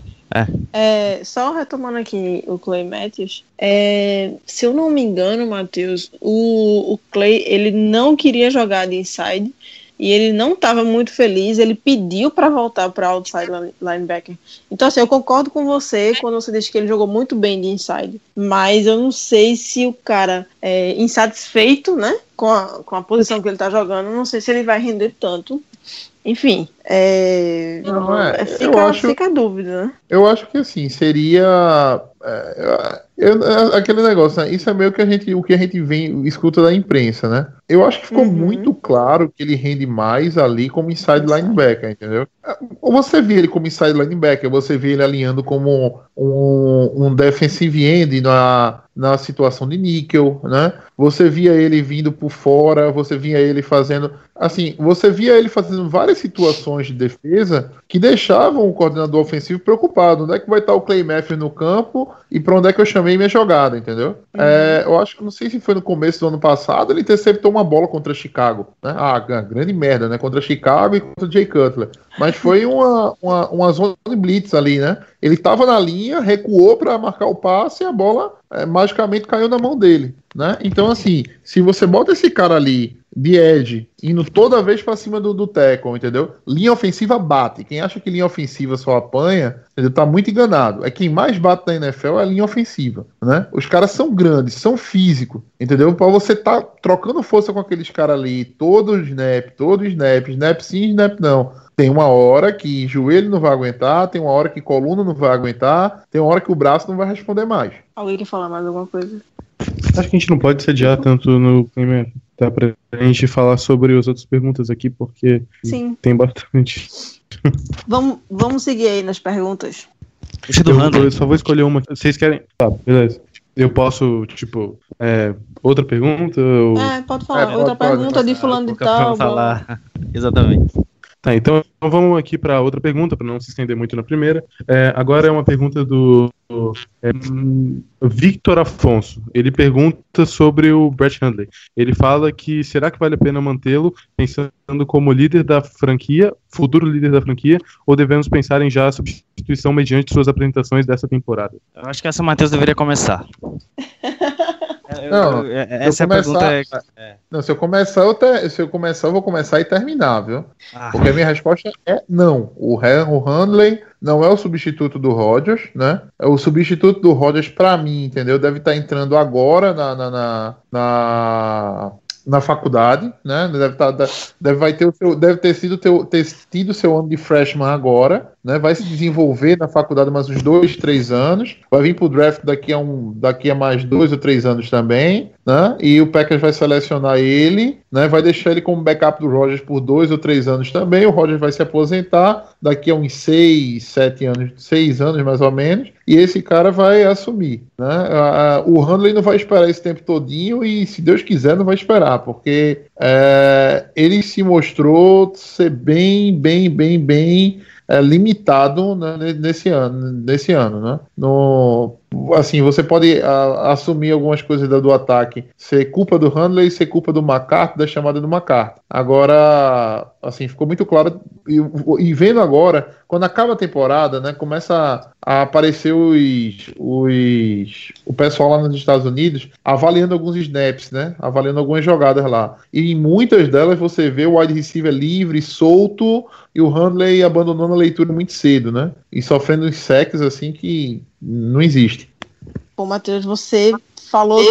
é, só retomando aqui o Clay Matthews, é, se eu não me engano, Matheus, o, o Clay ele não queria jogar de inside e ele não estava muito feliz, ele pediu para voltar para outside line- linebacker. Então, assim, eu concordo com você quando você diz que ele jogou muito bem de inside, mas eu não sei se o cara é insatisfeito, né, com a, com a posição que ele tá jogando, não sei se ele vai render tanto. Enfim, é, Não, é, é, eu fica, acho- fica a dúvida, né? Eu acho que assim, seria. é, eu- é, aquele negócio, né? Isso é meio que a gente, o que a gente vem, escuta da imprensa, né? Eu acho que ficou Uhum. muito claro que ele rende mais ali como inside linebacker, entendeu? Ou você vê ele como inside linebacker, você vê ele alinhando como um, um defensive end na, na situação de níquel, né? Você via ele vindo por fora, você via ele fazendo. Assim, você via ele fazendo várias situações de defesa que deixavam o coordenador ofensivo preocupado. Onde é que vai estar o Clay Matthews no campo e para onde é que eu chamei minha jogada, entendeu? É, eu acho que não sei se foi no começo do ano passado, ele interceptou uma bola contra Chicago. Né? Ah, grande merda, né? Contra Chicago e contra o Jay Cutler. Mas (laughs) foi uma, uma, uma zona de blitz ali, né? Ele estava na linha, recuou para marcar o passe e a bola é, magicamente caiu na mão dele, né? Então, assim, se você bota esse cara ali de edge, indo toda vez para cima do, do tackle, entendeu? Linha ofensiva bate. Quem acha que linha ofensiva só apanha, entendeu? tá muito enganado. É quem mais bate na NFL é a linha ofensiva, né? Os caras são grandes, são físicos, entendeu? Para você tá trocando força com aqueles caras ali, todo snap, todo snap, snap sim, snap não. Tem uma hora que joelho não vai aguentar, tem uma hora que coluna não vai aguentar, tem uma hora que o braço não vai responder mais. Alguém quer falar mais alguma coisa? Acho que a gente não pode sediar tanto no clima, tá? Pra gente falar sobre as outras perguntas aqui, porque Sim. tem bastante. Vamos, vamos seguir aí nas perguntas. Eu, eu só vou escolher uma. Vocês querem. Tá, beleza. Eu posso, tipo, é, outra pergunta? Ou... É, pode falar. É, pode, Outra pode, pergunta de fulano de tal. falar. Exatamente. Tá, então vamos aqui para outra pergunta, para não se estender muito na primeira. É, agora é uma pergunta do é, Victor Afonso. Ele pergunta sobre o Brett Hundley. Ele fala que será que vale a pena mantê-lo pensando como líder da franquia, futuro líder da franquia, ou devemos pensar em já a substituição mediante suas apresentações dessa temporada? Eu acho que essa Matheus deveria começar. (laughs) Eu- Não, eu- Se eu essa é começar- pergunta. É... Não, se eu começar, eu te- se eu começar, eu vou começar e terminar, viu? Ah, Porque a minha resposta é não. O, o Handley não é o substituto do Rodgers, né? É O substituto do Rodgers, pra mim, entendeu? Deve estar entrando agora na, na, na, na, na faculdade, né? Deve, tá, deve, vai ter o seu, deve ter sido teu, ter tido seu ano de freshman agora, né? Vai se desenvolver na faculdade mais uns dois, três anos. Vai vir pro draft daqui a um, daqui a mais dois ou três anos também, né? E o Packers vai selecionar ele, né? Vai deixar ele como backup do Rodgers por dois ou três anos também. O Rodgers vai se aposentar daqui a uns seis, sete anos, seis anos mais ou menos. E esse cara vai assumir, né? O Handley não vai esperar esse tempo todinho e, se Deus quiser, não vai esperar, porque é, ele se mostrou ser bem, bem, bem, bem é, limitado né, ne- nesse ano, nesse ano, né? No, assim, você pode a- assumir algumas coisas da- do ataque ser culpa do Handley, ser culpa do McCarthy, da chamada do McCarthy. Agora, assim, ficou muito claro e, e vendo agora, quando acaba a temporada, né, começa a aparecer os, os o pessoal lá nos Estados Unidos avaliando alguns snaps, né, avaliando algumas jogadas lá. E em muitas delas você vê o wide receiver livre, solto e o Handley abandonando a leitura muito cedo, né? E sofrendo uns sacks assim que não existe. Pô, Matheus, você falou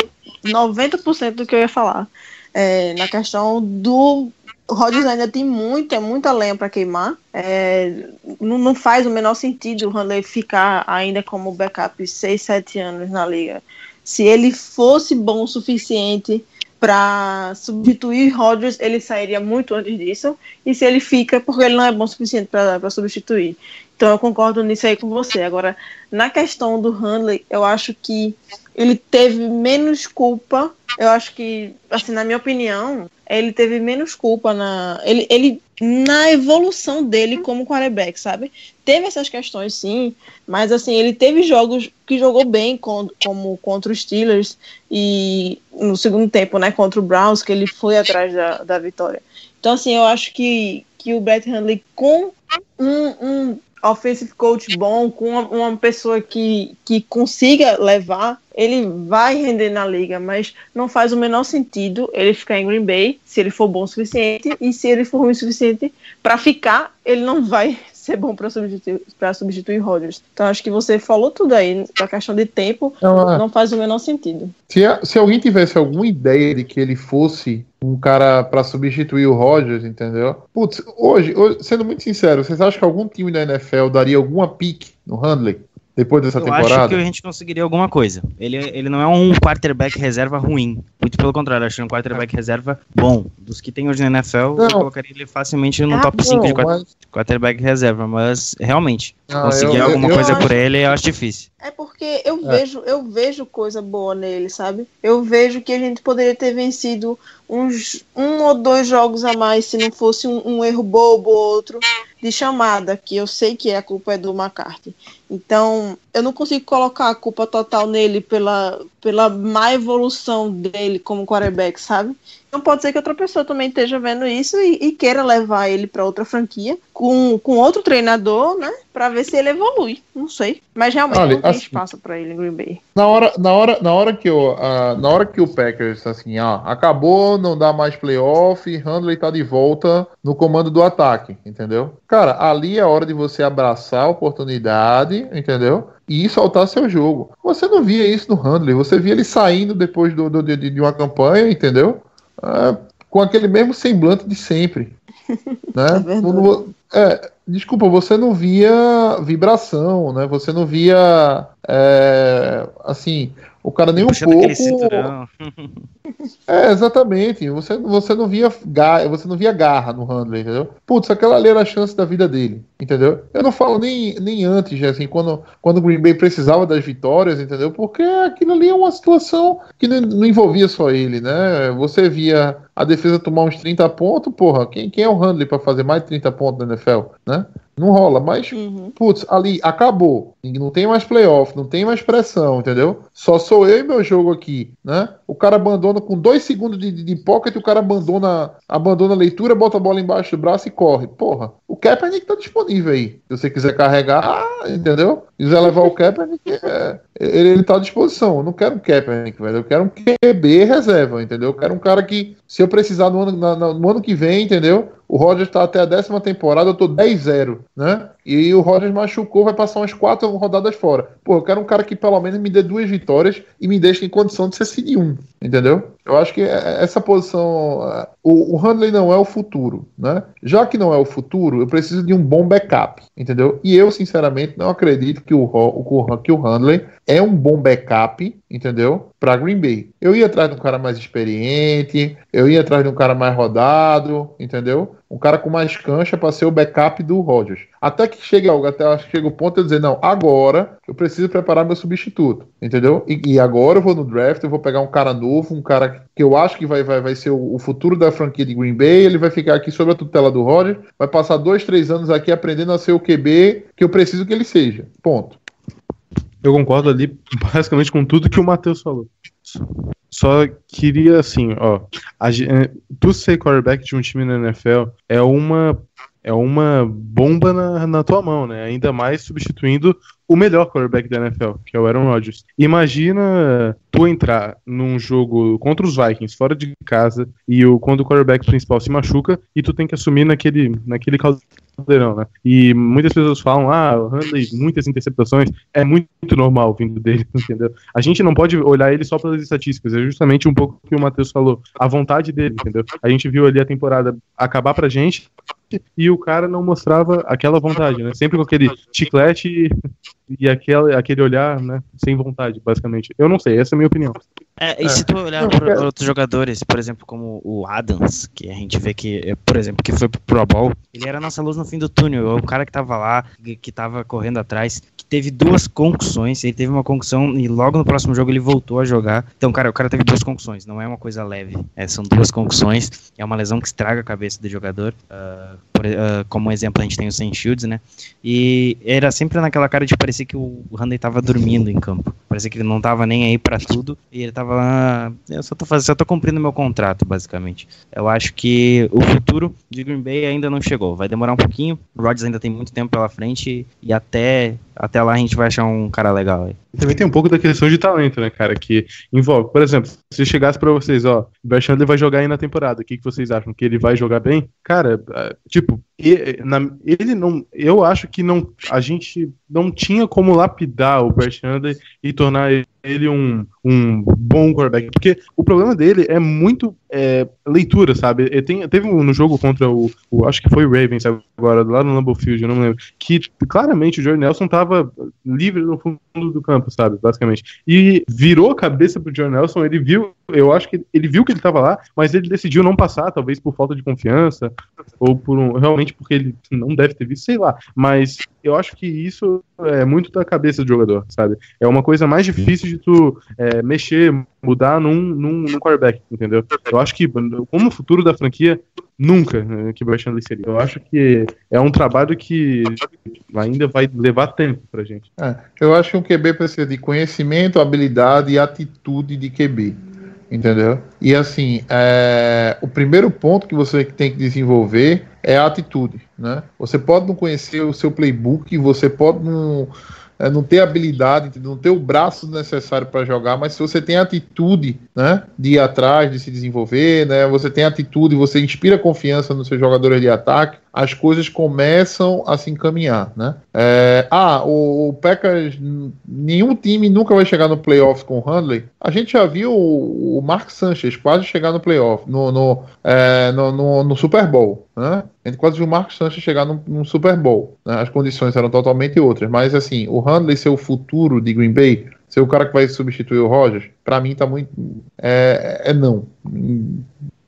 90% do que eu ia falar. É, na questão do. Rodgers ainda tem muita, muita lenha para queimar. É, não, não faz o menor sentido o Handley ficar ainda como backup 6, 7 anos na liga. Se ele fosse bom o suficiente para substituir Rodgers, ele sairia muito antes disso. E se ele fica, porque ele não é bom o suficiente para substituir. Então eu concordo nisso aí com você. Agora, na questão do Handley, eu acho que ele teve menos culpa. Eu acho que, assim, na minha opinião, ele teve menos culpa na. Ele, ele na evolução dele como quarterback, sabe? Teve essas questões, sim, mas assim, ele teve jogos que jogou bem, com, como contra os Steelers e no segundo tempo, né, contra o Browns, que ele foi atrás da, da vitória. Então, assim, eu acho que, que o Brett Hundley com um, um offensive coach bom, com uma, uma pessoa que, que consiga levar, ele vai render na liga, mas não faz o menor sentido ele ficar em Green Bay se ele for bom o suficiente e se ele for ruim o suficiente para ficar, ele não vai ser bom para substituir, pra substituir Rodgers. Então acho que você falou tudo aí, a questão de tempo Não, é. não faz o menor sentido. Se, a- se alguém tivesse alguma ideia de que ele fosse um cara pra substituir o Rodgers, entendeu? Putz, hoje, hoje, sendo muito sincero, vocês acham que algum time da NFL daria alguma pique no Handley depois dessa Eu temporada? acho que a gente conseguiria alguma coisa. Ele, ele não é um quarterback reserva ruim. Muito pelo contrário, acho que é um quarterback reserva bom. Dos que tem hoje na NFL, Não. eu colocaria ele facilmente no Ah, top 5 de mas- quarterback reserva. Mas realmente, Ah, conseguir eu- alguma eu- coisa eu por acho- ele eu acho difícil. É porque eu vejo, eu vejo coisa boa nele, sabe? Eu vejo que a gente poderia ter vencido uns um ou dois jogos a mais se não fosse um, um erro bobo ou outro de chamada, que eu sei que a culpa é do McCarthy. Então, eu não consigo colocar a culpa total nele pela, pela má evolução dele como quarterback, sabe? Então pode ser que outra pessoa também esteja vendo isso e, e queira levar ele para outra franquia com, com outro treinador, né? Para ver se ele evolui. Não sei. Mas realmente Olha, não tem assim- espaço para ele em Green Bay. Na hora, na hora, na hora que o, ah, na hora que o Packers assim, ah, acabou, não dá mais playoff, Handley tá de volta no comando do ataque, entendeu? Cara, ali é a hora de você abraçar a oportunidade, entendeu? E soltar seu jogo. Você não via isso no Handley, você via ele saindo depois do, do- de, de uma campanha, entendeu? Ah, com aquele mesmo semblante de sempre. (laughs) né? É é, desculpa, você não via vibração, né? Você não via é, assim, o cara nem um pouco. cinturão. (laughs) É, exatamente. Você, você não via garra, você não via garra no Handley, entendeu? Putz, aquela ali era a chance da vida dele, entendeu? Eu não falo nem, nem antes, assim, quando, quando o Green Bay precisava das vitórias, entendeu? Porque aquilo ali é uma situação que não, não envolvia só ele, né? Você via a defesa tomar uns 30 pontos, porra, quem, quem é o Handley pra fazer mais de 30 pontos na NFL, né? Não rola, mas Uhum. Putz, ali acabou. Não tem mais playoff, não tem mais pressão, entendeu? Só sou eu e meu jogo aqui, né? O cara abandona com dois segundos de, de, de pocket, o cara abandona, abandona a leitura, bota a bola embaixo do braço e corre. Porra, o Kaepernick tá disponível aí. Se você quiser carregar, ah, entendeu? Se quiser levar o Kaepernick, é, ele, ele tá à disposição. Eu não quero um Kaepernick, velho. Eu quero um QB reserva, entendeu? Eu quero um cara que, se eu precisar no ano, na- no ano que vem, entendeu? O Rodgers tá até a décima temporada, eu tô 10-0, né? E o Rodgers machucou, vai passar umas quatro rodadas fora. Pô, eu quero um cara que pelo menos me dê duas vitórias e me deixe em condição de ser seed 1, entendeu? Eu acho que é- essa posição. O, o Handley não é o futuro, né? Já que não é o futuro, eu preciso de um bom backup, entendeu? E eu, sinceramente, não acredito que o, que o Handley é um bom backup, entendeu? Pra Green Bay. Eu ia atrás de um cara mais experiente, eu ia atrás de um cara mais rodado, entendeu? Um cara com mais cancha para ser o backup do Rodgers. Até que chegue algo, até chega o ponto de dizer, não, agora eu preciso preparar meu substituto, entendeu? E, e agora eu vou no draft, eu vou pegar um cara novo, um cara que eu acho que vai, vai, vai ser o, o futuro da franquia de Green Bay, ele vai ficar aqui sob a tutela do Roger, vai passar dois, três anos aqui aprendendo a ser o QB que eu preciso que ele seja. Ponto. Eu concordo ali basicamente com tudo que o Matheus falou. Só queria assim, ó, a, ge- eh, tu ser quarterback de um time na NFL é uma é uma bomba na, na tua mão, né? Ainda mais substituindo o melhor quarterback da NFL, que é o Aaron Rodgers. Imagina tu entrar num jogo contra os Vikings fora de casa e o quando o quarterback principal se machuca e tu tem que assumir naquele naquele caldeirão, né? E muitas pessoas falam, ah, o Handley, muitas interceptações, é muito normal vindo dele, (laughs) entendeu? A gente não pode olhar ele só pelas estatísticas, é justamente um pouco o que o Matheus falou, a vontade dele, entendeu? A gente viu ali a temporada acabar pra gente e o cara não mostrava aquela vontade, né? Sempre com aquele chiclete e, e aquele, aquele olhar, né? Sem vontade, basicamente. Eu não sei, essa é a minha opinião. É, e se tu olhar para outros jogadores, por exemplo, como o Adams, que a gente vê que, eh, por exemplo, que foi pro Pro Bowl, ele era a nossa luz no fim do túnel, o cara que tava lá, que, tava correndo atrás, teve duas concussões, ele teve uma concussão e logo no próximo jogo ele voltou a jogar. Então, cara, o cara teve duas concussões, não é uma coisa leve, é, são duas concussões, é uma lesão que estraga a cabeça do jogador. ah, por- ah, como exemplo, a gente tem o Saint Shields, né? E era sempre naquela cara de parecer que o Randy tava dormindo em campo. Parecia que ele não tava nem aí pra tudo e ele tava lá. Eu só tô fazendo, só tô cumprindo meu contrato, basicamente. Eu acho que o futuro de Green Bay ainda não chegou. Vai demorar um pouquinho. O Rodgers ainda tem muito tempo pela frente e até, até lá a gente vai achar um cara legal aí. Também tem um pouco da questão de talento, né, cara? Que envolve. Por exemplo, se chegasse pra vocês, ó, o Chandler vai jogar aí na temporada, o que, que vocês acham? Que ele vai jogar bem? Cara, ah, tipo, ele não. Eu acho que não. A gente não tinha como lapidar o Chandler e tornar ele um, um bom quarterback. Porque o problema dele é muito é, leitura, sabe? Ele tem, teve um no jogo contra o, o- Acho que foi o Ravens agora, lá no Lambeau Field, eu não lembro. Que tipo, claramente o Jordan Nelson tava livre no fundo do campo, sabe? Basicamente. E virou a cabeça pro Jordan Nelson, ele viu. Eu acho que ele viu que ele tava lá, mas ele decidiu não passar, talvez por falta de confiança, ou por um. Realmente porque ele não deve ter visto, sei lá. Mas eu acho que isso é muito da cabeça do jogador, sabe? É uma coisa mais difícil de tu é, mexer, mudar num, num, num quarterback, entendeu? Eu acho que, como o futuro da franquia, nunca né, que o Brad Chandler seria. Eu acho que é um trabalho que ainda vai levar tempo pra gente. É, eu acho que um QB precisa de conhecimento, habilidade e atitude de QB. Entendeu? E assim, é, o primeiro ponto que você tem que desenvolver é a atitude. Né? Você pode não conhecer o seu playbook, você pode não, é, não ter habilidade, não ter o braço necessário para jogar, mas se você tem atitude né, de ir atrás, de se desenvolver, né, você tem atitude, você inspira confiança nos seus jogadores de ataque, as coisas começam a se encaminhar, né? É, ah, o, o Packers, nenhum time nunca vai chegar no playoff com o Handley. A gente já viu o, o Mark Sanchez quase chegar no playoff, no, no, é, no, no- no Super Bowl, né? A gente quase viu o Mark Sanchez chegar no, no Super Bowl. né? As condições eram totalmente outras, mas assim, o Handley ser o futuro de Green Bay, ser o cara que vai substituir o Rogers, pra mim tá muito é, é não,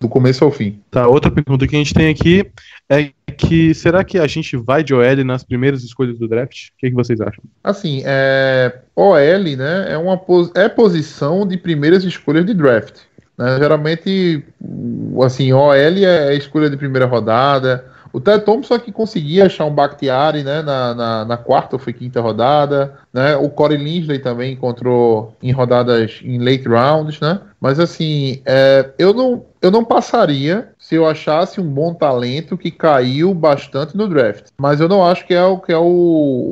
do começo ao fim. Tá, outra pergunta que a gente tem aqui é que será que a gente vai de OL nas primeiras escolhas do draft? O que, que vocês acham? Assim, é, OL, né, é uma pos- é posição de primeiras escolhas de draft. né? Geralmente, o- assim, OL é escolha de primeira rodada. O Ted Thompson que conseguia achar um Bakhtiari, né, na, na, na quarta ou foi quinta rodada, né? O Corey Linsley também encontrou em rodadas em late rounds, né? Mas assim, é, eu não eu não passaria se eu achasse um bom talento que caiu bastante no draft. Mas eu não acho que é o que é o,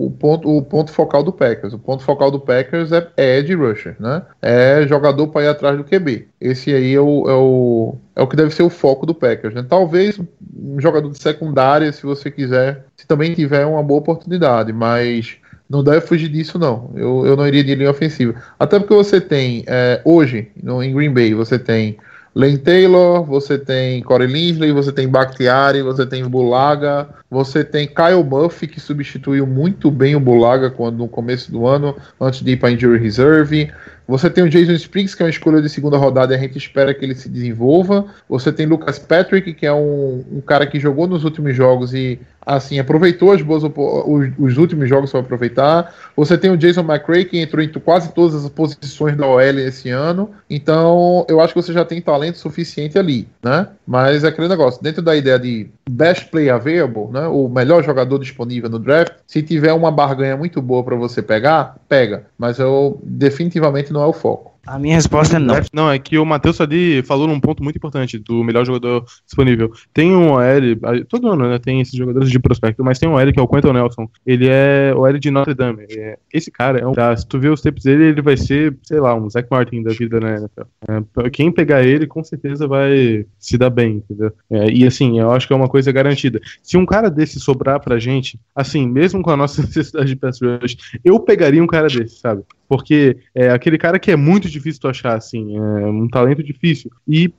o ponto, o ponto focal do Packers. O ponto focal do Packers é, é Ed Rusher, né? É jogador para ir atrás do QB. Esse aí é o, é o, é o que deve ser o foco do Packers. Né? Talvez um jogador de secundária, se você quiser, se também tiver uma boa oportunidade, mas não deve fugir disso, não. Eu, eu não iria de linha ofensiva. Até porque você tem, é, hoje, no, em Green Bay, você tem Lane Taylor, você tem Corey Linsley, você tem Bakhtiari, você tem Bulaga, você tem Kyle Murphy, que substituiu muito bem o Bulaga quando, no começo do ano, antes de ir para Injury Reserve. Você tem o Jason Spriggs, que é uma escolha de segunda rodada e a gente espera que ele se desenvolva. Você tem Lucas Patrick, que é um, um cara que jogou nos últimos jogos e assim aproveitou as boas os, os últimos jogos para aproveitar. Você tem o Jason McRae, que entrou em quase todas as posições da OL esse ano. Então, eu acho que você já tem talento suficiente ali, né? Mas é aquele negócio, dentro da ideia de best play available, né? O melhor jogador disponível no draft, se tiver uma barganha muito boa para você pegar, pega. Mas eu definitivamente não é o foco. A minha resposta é não. Não, é que o Matheus ali falou num ponto muito importante do melhor jogador disponível. Tem um OL, todo ano né, tem esses jogadores de prospecto, mas tem um OL que é o Quentin Nelson. Ele é o OL de Notre Dame. É- esse cara é um. se tu ver os tapes dele, ele vai ser, sei lá, um Zach Martin da vida na NFL. É, quem pegar ele, com certeza vai se dar bem, entendeu? É, e assim, eu acho que é uma coisa garantida. Se um cara desse sobrar pra gente, assim, mesmo com a nossa (laughs) necessidade de pass rush, eu pegaria um cara desse, sabe? Porque é aquele cara que é muito difícil tu achar, assim, é um talento difícil. E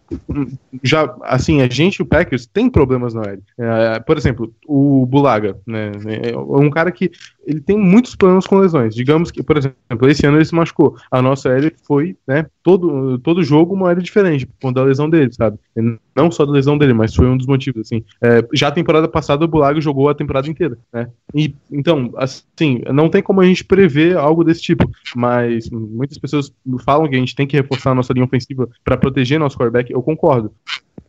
já, assim, a gente, o Packers, tem problemas na L. É, por exemplo, o Bulaga, né? É um cara que ele tem muitos problemas com lesões. Digamos que, por exemplo, esse ano ele se machucou. A nossa L foi, né, todo, todo jogo uma L diferente, por conta da lesão dele, sabe? Não só da lesão dele, mas foi um dos motivos, assim. É, já a temporada passada o Bulaga jogou a temporada inteira, né? E, então, assim, não tem como a gente prever algo desse tipo, mas muitas pessoas falam que a gente tem que reforçar a nossa linha ofensiva para proteger nosso quarterback. Eu concordo.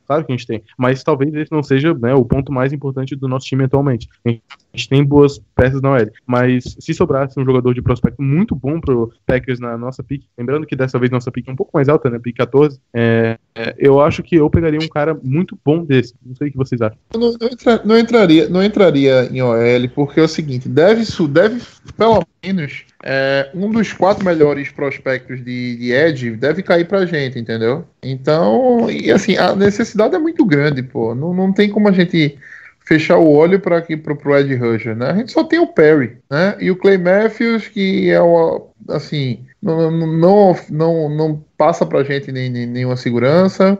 Claro que a gente tem, mas talvez esse não seja né, o ponto mais importante do nosso time atualmente. A gente tem boas peças na OL, mas se sobrasse um jogador de prospecto muito bom pro Packers na nossa pick, lembrando que dessa vez nossa pick é um pouco mais alta, né, pick 14, é, é, eu acho que eu pegaria um cara muito bom desse. Não sei o que vocês acham. Não, não entra- não entraria, não entraria em OL, porque é o seguinte, deve, deve pelo menos, é, um dos quatro melhores prospectos de, de Edge deve cair pra gente, entendeu? Então, e assim, a necessidade é muito grande, pô. Não, não tem como a gente fechar o olho para aqui pro, pro Ed Rusher, né? A gente só tem o Perry, né? E o Clay Matthews, que é o assim, não, não, não, não, passa pra gente nem, nem- nenhuma segurança.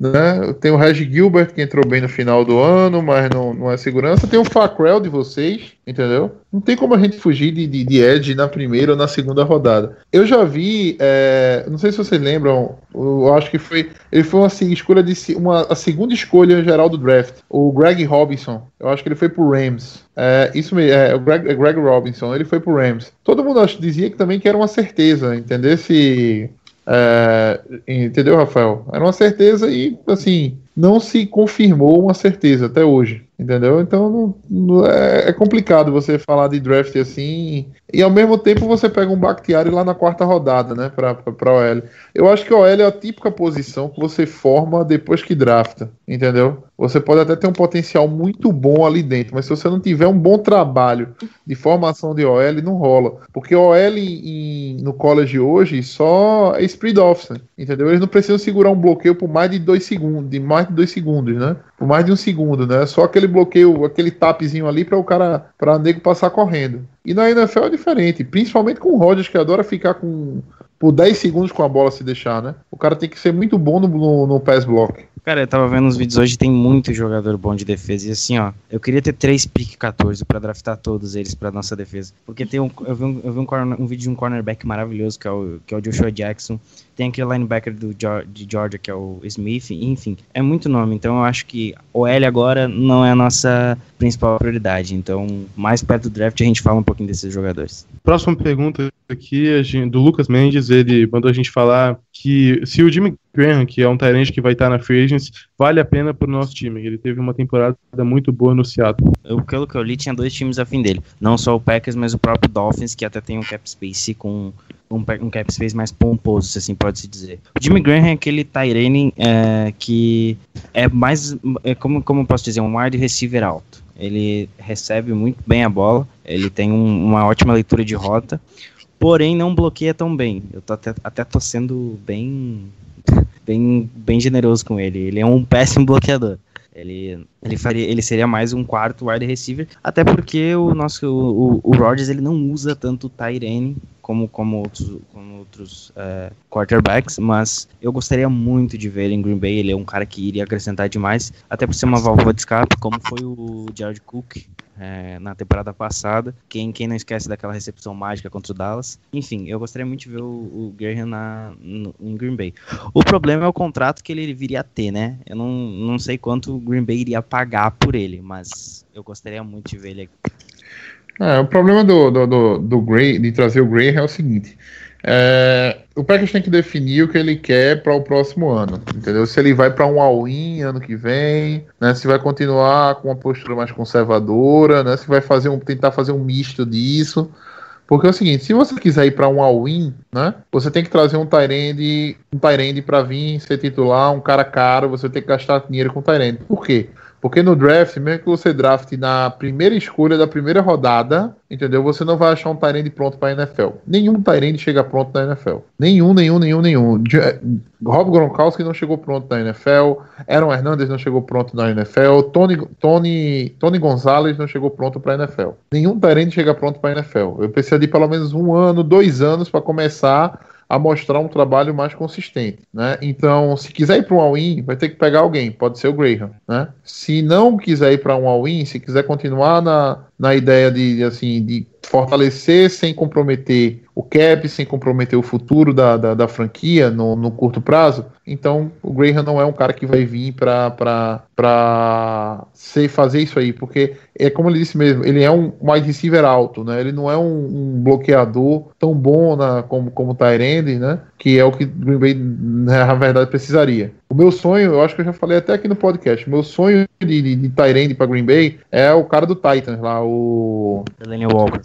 Né? Tem o Reg Gilbert que entrou bem no final do ano, mas não, não é segurança. Tem o Facrell de vocês, entendeu? Não tem como a gente fugir de, de, de na primeira ou na segunda rodada. Eu já vi, é, não sei se vocês lembram, eu acho que foi, ele foi uma assim, escolha de uma a segunda escolha geral do draft, o Greg Robinson. Eu acho que ele foi pro Rams. É, isso mesmo, é, o Greg, é Greg Robinson, ele foi pro Rams. Todo mundo acho, dizia que também que era uma certeza, entendeu? Se é, entendeu, Rafael? Era uma certeza e, assim, não se confirmou uma certeza até hoje, entendeu? Então não- não- é, é complicado você falar de draft assim e ao mesmo tempo você pega um Bakhtiari lá na quarta rodada, né, pra, OL. Eu acho que OL é a típica posição que você forma depois que drafta, entendeu? Você pode até ter um potencial muito bom ali dentro, mas se você não tiver um bom trabalho de formação de OL, não rola. Porque OL em- no college hoje só é spread offense, entendeu? Eles não precisam segurar um bloqueio por mais de dois segundos, de mais de dois segundos, né? Por mais de um segundo, né? Só aquele bloqueio, aquele tapzinho ali para o cara, para nego passar correndo. E na NFL é diferente, principalmente com o Rodgers que adora ficar com por 10 segundos com a bola se deixar, né? O cara tem que ser muito bom no, no, no pass block. Cara, eu tava vendo uns vídeos hoje, tem muito jogador bom de defesa. E assim, ó, eu queria ter três pick 14 pra draftar todos eles pra nossa defesa. Porque tem um, eu vi, um, eu vi um, corner- um vídeo de um cornerback maravilhoso, que é o, que é o Joshua Jackson. Tem aquele linebacker do, de Georgia, que é o Smith. Enfim, é muito nome. Então eu acho que o L agora não é a nossa principal prioridade. Então, mais perto do draft, a gente fala um pouquinho desses jogadores. Próxima pergunta aqui gente- do Lucas Mendes, ele mandou a gente falar que se o Jimmy Graham, que é um Tyrant que vai estar na Free Agents, vale a pena pro nosso time. Ele teve uma temporada muito boa no Seattle. Eu, pelo que eu li, tinha dois times afim dele. Não só o Packers, mas o próprio Dolphins, que até tem um cap space com um, um cap space mais pomposo, se assim pode-se dizer. O Jimmy Graham é aquele Tyrene é, que é mais, é como, como eu posso dizer, um wide receiver alto. Ele recebe muito bem a bola, ele tem um- uma ótima leitura de rota, porém não bloqueia tão bem. Eu tô até, até tô sendo bem, bem, bem generoso com ele. Ele é um péssimo bloqueador. Ele Ele, faria, ele seria mais um quarto wide receiver, até porque o nosso o, o Rodgers ele não usa tanto o Tyrene como, como outros, como outros é, quarterbacks, mas eu gostaria muito de ver ele em Green Bay. Ele é um cara que iria acrescentar demais, até por ser uma válvula de escape, como foi o Jared Cook é, na temporada passada. Quem, quem não esquece daquela recepção mágica contra o Dallas. Enfim, eu gostaria muito de ver o, o Graham na, no, em Green Bay. O problema é o contrato que ele viria a ter, né? Eu não, não sei quanto o Green Bay iria pagar por ele, mas eu gostaria muito de ver ele aqui. É, o problema do, do, do, do Gray, de trazer o Gray é o seguinte. É, o Packers tem que definir o que ele quer para o próximo ano, entendeu? Se ele vai para um all-in ano que vem, né? Se vai continuar com uma postura mais conservadora, né? Se vai fazer um, tentar fazer um misto disso. Porque é o seguinte, se você quiser ir para um all-in, né? Você tem que trazer um Tyrande, um Tyrande para vir ser titular, um cara caro, você tem que gastar dinheiro com Tyrande. Por quê? Porque no draft, mesmo que você drafte na primeira escolha da primeira rodada, entendeu? Você não vai achar um Tyrande pronto para a NFL. Nenhum Tyrande chega pronto na NFL. Nenhum, nenhum, nenhum, nenhum. Eh, Rob Gronkowski não chegou pronto na NFL. Aaron Hernandez não chegou pronto na NFL. Tony, Tony, Tony Gonzalez não chegou pronto para a NFL. Nenhum Tyrande chega pronto para a NFL. Eu preciso de pelo menos um ano, dois anos para começar a mostrar um trabalho mais consistente, né? Então, se quiser ir para um all-in, vai ter que pegar alguém, pode ser o Graham, né? Se não quiser ir para um all-in, se quiser continuar na, na ideia de, assim, de fortalecer sem comprometer o cap, sem comprometer o futuro da, da, da franquia no, no, curto prazo, então o Graham não é um cara que vai vir para fazer isso aí, porque é como ele disse mesmo, ele é um wide receiver alto, né? Ele não é um, um bloqueador tão bom na, como, como o Tyrande, né? Que é o que Green Bay, na verdade, precisaria. O meu sonho, eu acho que eu já falei até aqui no podcast, meu sonho de, de, de para Green Bay é o cara do Titans lá, o. Delaney Walker.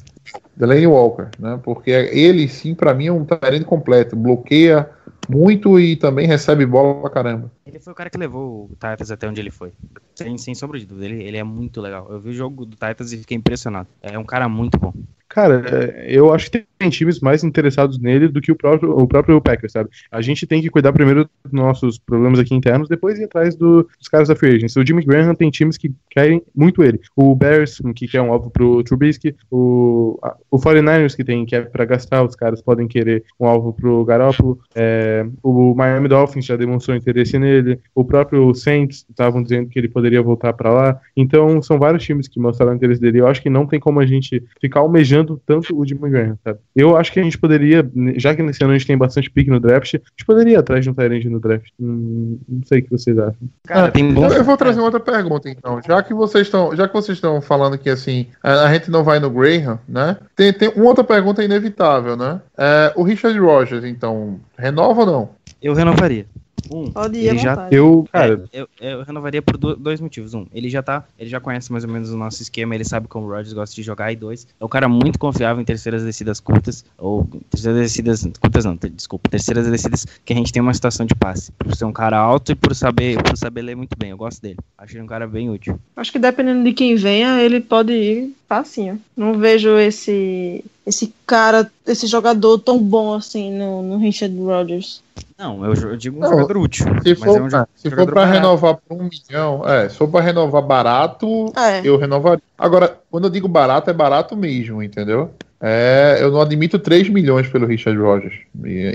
Delaney Walker, né? Porque ele sim, para mim, é um Tyrande completo. Bloqueia muito e também recebe bola pra caramba. Ele foi o cara que levou o Titans até onde ele foi. Sem, sem sombra de dúvida. Ele, ele é muito legal. Eu vi o jogo do Titans e fiquei impressionado. É um cara muito bom. Cara, é, eu acho que tem times mais interessados nele do que o próprio, o próprio Packers, sabe? A gente tem que cuidar primeiro dos nossos problemas aqui internos, depois ir atrás do, dos caras da Free Agents. O Jimmy Graham tem times que querem muito ele. O Bears, que quer um alvo pro Trubisky, o, a, o 49ers, que tem que é pra gastar, os caras podem querer um alvo pro Garoppolo, é, o Miami Dolphins já demonstrou interesse nele, o próprio Saints estavam dizendo que ele poderia voltar para lá. Então, são vários times que mostraram interesse dele. Eu acho que não tem como a gente ficar almejando tanto o Jimmy Graham, sabe? Eu acho que a gente poderia, já que nesse ano a gente tem bastante pique no draft, a gente poderia atrás de um Tyrande no draft. Não, não, sei o que vocês acham. Cara, ah, tem bom... Eu vou trazer uma outra pergunta, então. Já que vocês estão, já que vocês estão falando que assim, a, a, gente não vai no Graham, né? Tem, tem uma outra pergunta inevitável, né? É, o Richard Rogers, então, renova ou não? Eu renovaria. Um, Pode ir ele já, eu, cara, é, eu, eu, renovaria por dois motivos. Um, ele já tá, ele já conhece mais ou menos o nosso esquema, ele sabe como o Rodgers gosta de jogar. E dois, é um cara muito confiável em terceiras descidas curtas, ou terceiras descidas curtas não, ter, desculpa, terceiras descidas que a gente tem uma situação de passe. Por ser um cara alto e por saber, por saber ler muito bem. Eu gosto dele. Acho ele um cara bem útil. Acho que dependendo de quem venha, ele pode ir facinho. Não vejo esse esse cara, esse jogador tão bom assim no, no Richard Rodgers. Não, eu, eu digo um não, jogador útil. Se for, é um se for para renovar por um milhão, é, se for para renovar barato, é. eu renovaria. Agora, quando eu digo barato, é barato mesmo, entendeu? É, eu não admito 3 milhões pelo Richard Rogers.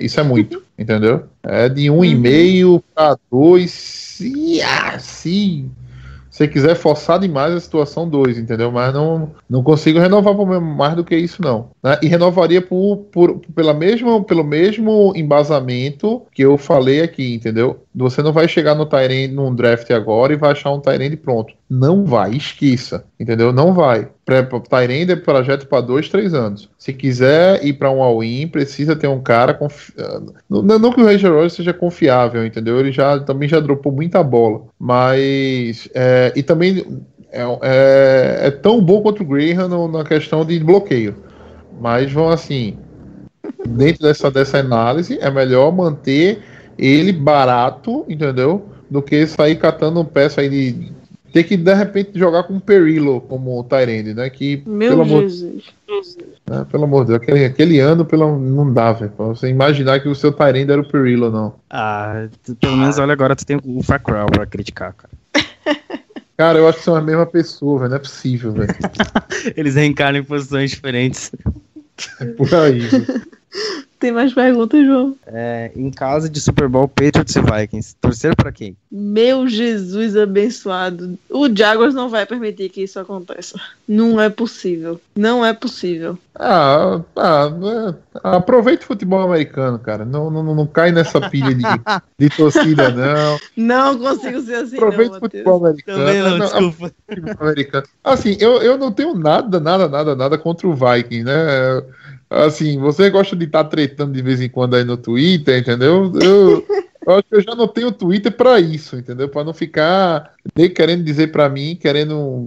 Isso é muito, (laughs) entendeu? É de 1,5 uhum. para 2. E assim, se quiser forçar demais a situação 2, entendeu? Mas não, não consigo renovar por mais do que isso, não. Né? E renovaria por, por, pela mesma, pelo mesmo embasamento que eu falei aqui, entendeu? Você não vai chegar no Tyrande num draft agora e vai achar um Tyrande pronto. Não vai, esqueça, entendeu? Não vai. Tyrande é projeto para dois, três anos. Se quiser ir para um all-in, precisa ter um cara confiável. Não, não, que o Ranger Rogers seja confiável, entendeu? Ele já também já dropou muita bola. Mas. É, e também é, é, é, tão bom quanto o Graham no, na questão de bloqueio. Mas vão assim. Dentro dessa, dessa análise, é melhor manter ele barato, entendeu? Do que sair catando peça aí de. Ter que de repente jogar com o Perillo como Tyrande, né? Que, Meu pelo Jesus. Amor, né, pelo amor de Deus, aquele, aquele ano pelo, não dá, velho. Pra você imaginar que o seu Tyrande era o Perillo, não. Ah, pelo menos olha agora, tu tem o Facrell pra criticar, cara. (laughs) Cara, eu acho que são a mesma pessoa, velho. Não é possível, velho. (laughs) Eles reencarnam em posições diferentes. É por aí, velho. (laughs) Tem mais perguntas, João? É, em casa de Super Bowl, Patriots e Vikings. Torcer pra quem? Meu Jesus abençoado. O Jaguars não vai permitir que isso aconteça. Não é possível. Não é possível. Ah, ah, é, aproveita o futebol americano, cara. Não, não, não cai nessa pilha de, de torcida, não. Não consigo ser assim, Aproveita não, o futebol americano. Também não, Não, desculpa. americano. Assim, eu, eu não tenho nada, nada, nada, nada contra o Viking, né? Assim, você gosta de estar tretando de vez em quando aí no Twitter, entendeu? Eu, (laughs) eu acho que eu já não tenho Twitter pra isso, entendeu? Pra não ficar nem querendo dizer pra mim, querendo,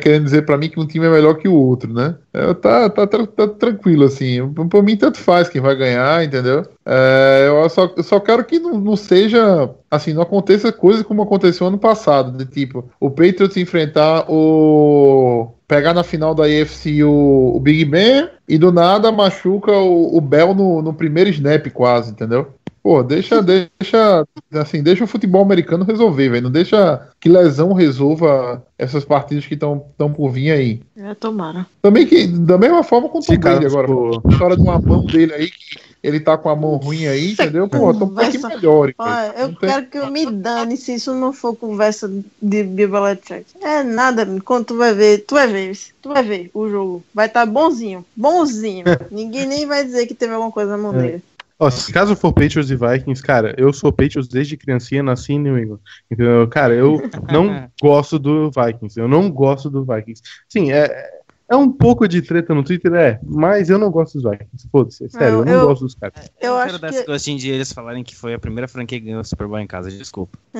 querendo dizer pra mim que um time é melhor que o outro, né? Eu, tá, tá, tra- tá tranquilo, assim. Por mim, tanto faz quem vai ganhar, entendeu? É, eu, só, eu só quero que não, não seja, assim, não aconteça coisa como aconteceu ano passado, de tipo, o Patriots enfrentar o. pegar na final da AFC o, o Big Ben e do nada machuca o, o Bell no, no primeiro snap, quase, entendeu? Pô, deixa, deixa, assim, deixa o futebol americano resolver, velho. Não deixa que lesão resolva essas partidas que estão por vir aí. É, tomara. Também que, da mesma forma com o Tom Brady agora. for- A história de uma mão dele aí, que ele tá com a mão ruim aí, entendeu? Pô, Tom Brady Conversa- melhore. Olha, velho. eu tem- quero que eu me dane se isso não for conversa de Bibelechek. É nada, quando tu vai ver, tu vai ver, tu vai ver o jogo. Vai estar bonzinho, bonzinho. (laughs) Ninguém nem vai dizer que teve alguma coisa na mão É. dele. Ó, se caso for Patriots e Vikings, cara, eu sou Patriots desde criancinha, nasci em New England. Entendeu? Cara, eu não (laughs) gosto do Vikings. Eu não gosto do Vikings. Sim, é, é um pouco de treta no Twitter, é, mas eu não gosto dos Vikings. Foda-se, sério, eu Não, não eu- gosto dos caras. Eu não acho quero dar que- esse gostinho de eles falarem que foi a primeira franquia que ganhou o Super Bowl em casa. Desculpa. (laughs)